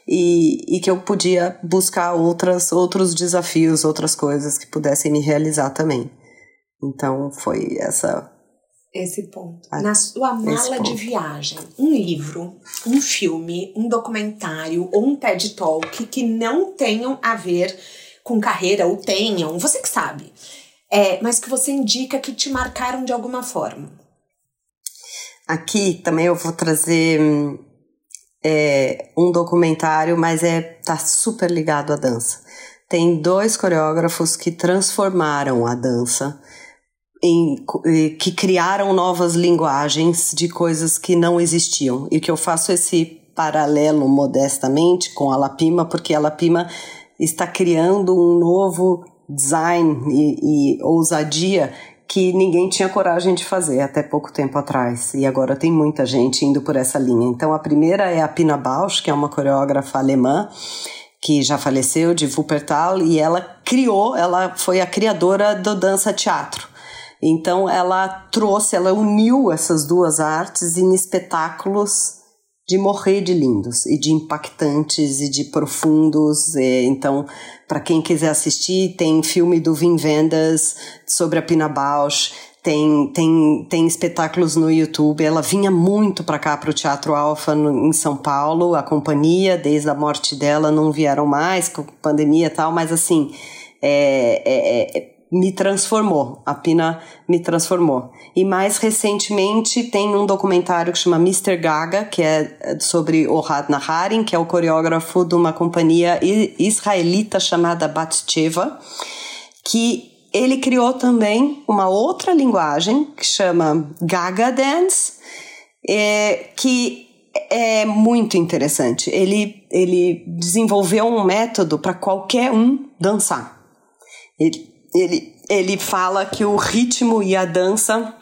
E, e que eu podia buscar outras, outros desafios, outras coisas que pudessem me realizar também. Então foi essa esse ponto. Na sua mala de viagem, um livro, um filme, um documentário ou um TED Talk que não tenham a ver com carreira ou tenham, você que sabe, é, mas que você indica que te marcaram de alguma forma. Aqui também eu vou trazer é, um documentário, mas é tá super ligado à dança. Tem dois coreógrafos que transformaram a dança em, que criaram novas linguagens de coisas que não existiam. E que eu faço esse paralelo modestamente com a Lapima, porque a Lapima está criando um novo design e, e ousadia que ninguém tinha coragem de fazer até pouco tempo atrás. E agora tem muita gente indo por essa linha. Então a primeira é a Pina Bausch, que é uma coreógrafa alemã que já faleceu de Wuppertal e ela criou, ela foi a criadora do dança teatro. Então ela trouxe, ela uniu essas duas artes em espetáculos de morrer de lindos e de impactantes e de profundos. E, então, para quem quiser assistir, tem filme do Wim Wenders sobre a Pina Bausch. Tem, tem, tem espetáculos no YouTube. Ela vinha muito para cá, para o Teatro Alfa, em São Paulo. A companhia, desde a morte dela, não vieram mais, com pandemia e tal, mas assim, é, é, é me transformou. A Pina me transformou. E mais recentemente tem um documentário que chama Mr. Gaga, que é sobre Ohad Naharin, que é o coreógrafo de uma companhia israelita chamada Batsheva, que ele criou também uma outra linguagem que chama Gaga Dance, é, que é muito interessante. Ele, ele desenvolveu um método para qualquer um dançar. Ele, ele, ele fala que o ritmo e a dança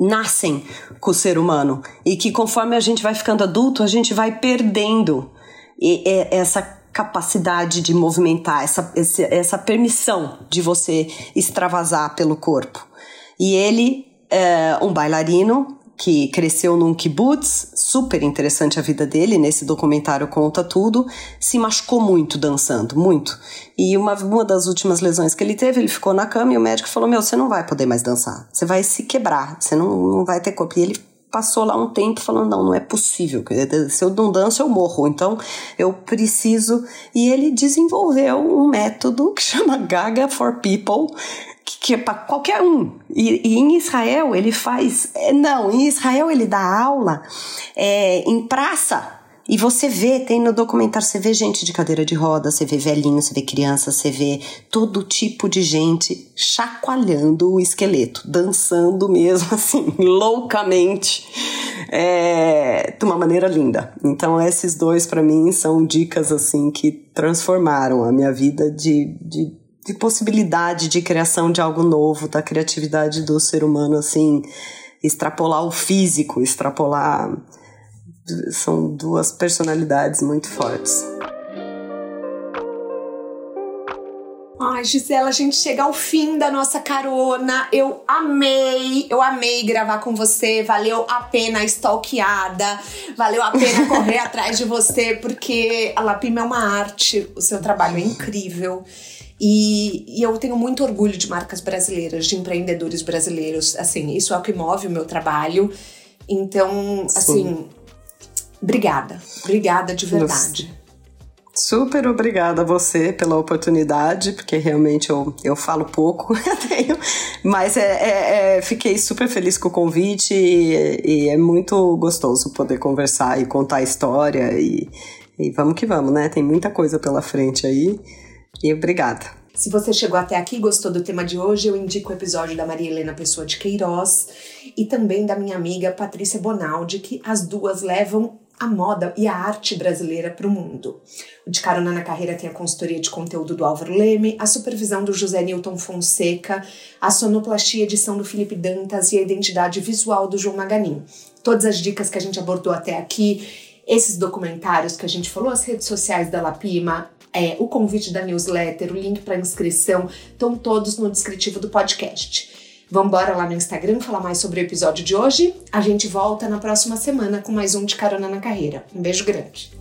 nascem com o ser humano e que conforme a gente vai ficando adulto, a gente vai perdendo essa capacidade de movimentar, essa, essa permissão de você extravasar pelo corpo. E ele é um bailarino que cresceu num kibbutz, super interessante a vida dele, nesse documentário conta tudo, se machucou muito dançando, muito. E uma, uma das últimas lesões que ele teve, ele ficou na cama e o médico falou: Meu, você não vai poder mais dançar, você vai se quebrar, você não, não vai ter corpo. E ele passou lá um tempo falando: Não, não é possível, se eu não danço, eu morro, então eu preciso. E ele desenvolveu um método que chama Gaga for People que é para qualquer um. E, e, em Israel ele faz. É, não, em Israel ele dá aula é, em praça. E você vê, tem no documentário, você vê gente de cadeira de roda, você vê velhinho, você vê criança, você vê todo tipo de gente chacoalhando o esqueleto, dançando mesmo, assim, loucamente, é, de uma maneira linda. Então, esses dois, para mim, são dicas, assim, que transformaram a minha vida de, de de possibilidade de criação de algo novo, da criatividade do ser humano, assim, extrapolar o físico, extrapolar. São duas personalidades muito fortes. Ai, Gisela, a gente chega ao fim da nossa carona. Eu amei, eu amei gravar com você. Valeu a pena a stalkeada, valeu a pena correr atrás de você, porque a Lapima é uma arte, o seu trabalho é incrível. E, e, eu tenho muito orgulho de marcas brasileiras, de empreendedores brasileiros. Assim, isso é o que move o meu trabalho. Então, assim, obrigada. Obrigada de verdade. Nossa. Super obrigada a você pela oportunidade, porque realmente eu, eu falo pouco, tenho, mas é, é, é, fiquei super feliz com o convite e, e, é muito gostoso poder conversar e contar a história e, e vamos que vamos, né? Tem muita coisa pela frente aí obrigada. Se você chegou até aqui e gostou do tema de hoje, eu indico o episódio da Maria Helena Pessoa de Queiroz e também da minha amiga Patrícia Bonaldi, que as duas levam a moda e a arte brasileira para o mundo. O De Carona na Carreira tem a consultoria de conteúdo do Álvaro Leme, a supervisão do José Newton Fonseca, a sonoplastia edição do Felipe Dantas e a identidade visual do João Maganin. Todas as dicas que a gente abordou até aqui, esses documentários que a gente falou, as redes sociais da Lapima, é, o convite da newsletter, o link para inscrição, estão todos no descritivo do podcast. Vamos embora lá no Instagram falar mais sobre o episódio de hoje. A gente volta na próxima semana com mais um de Carona na Carreira. Um beijo grande.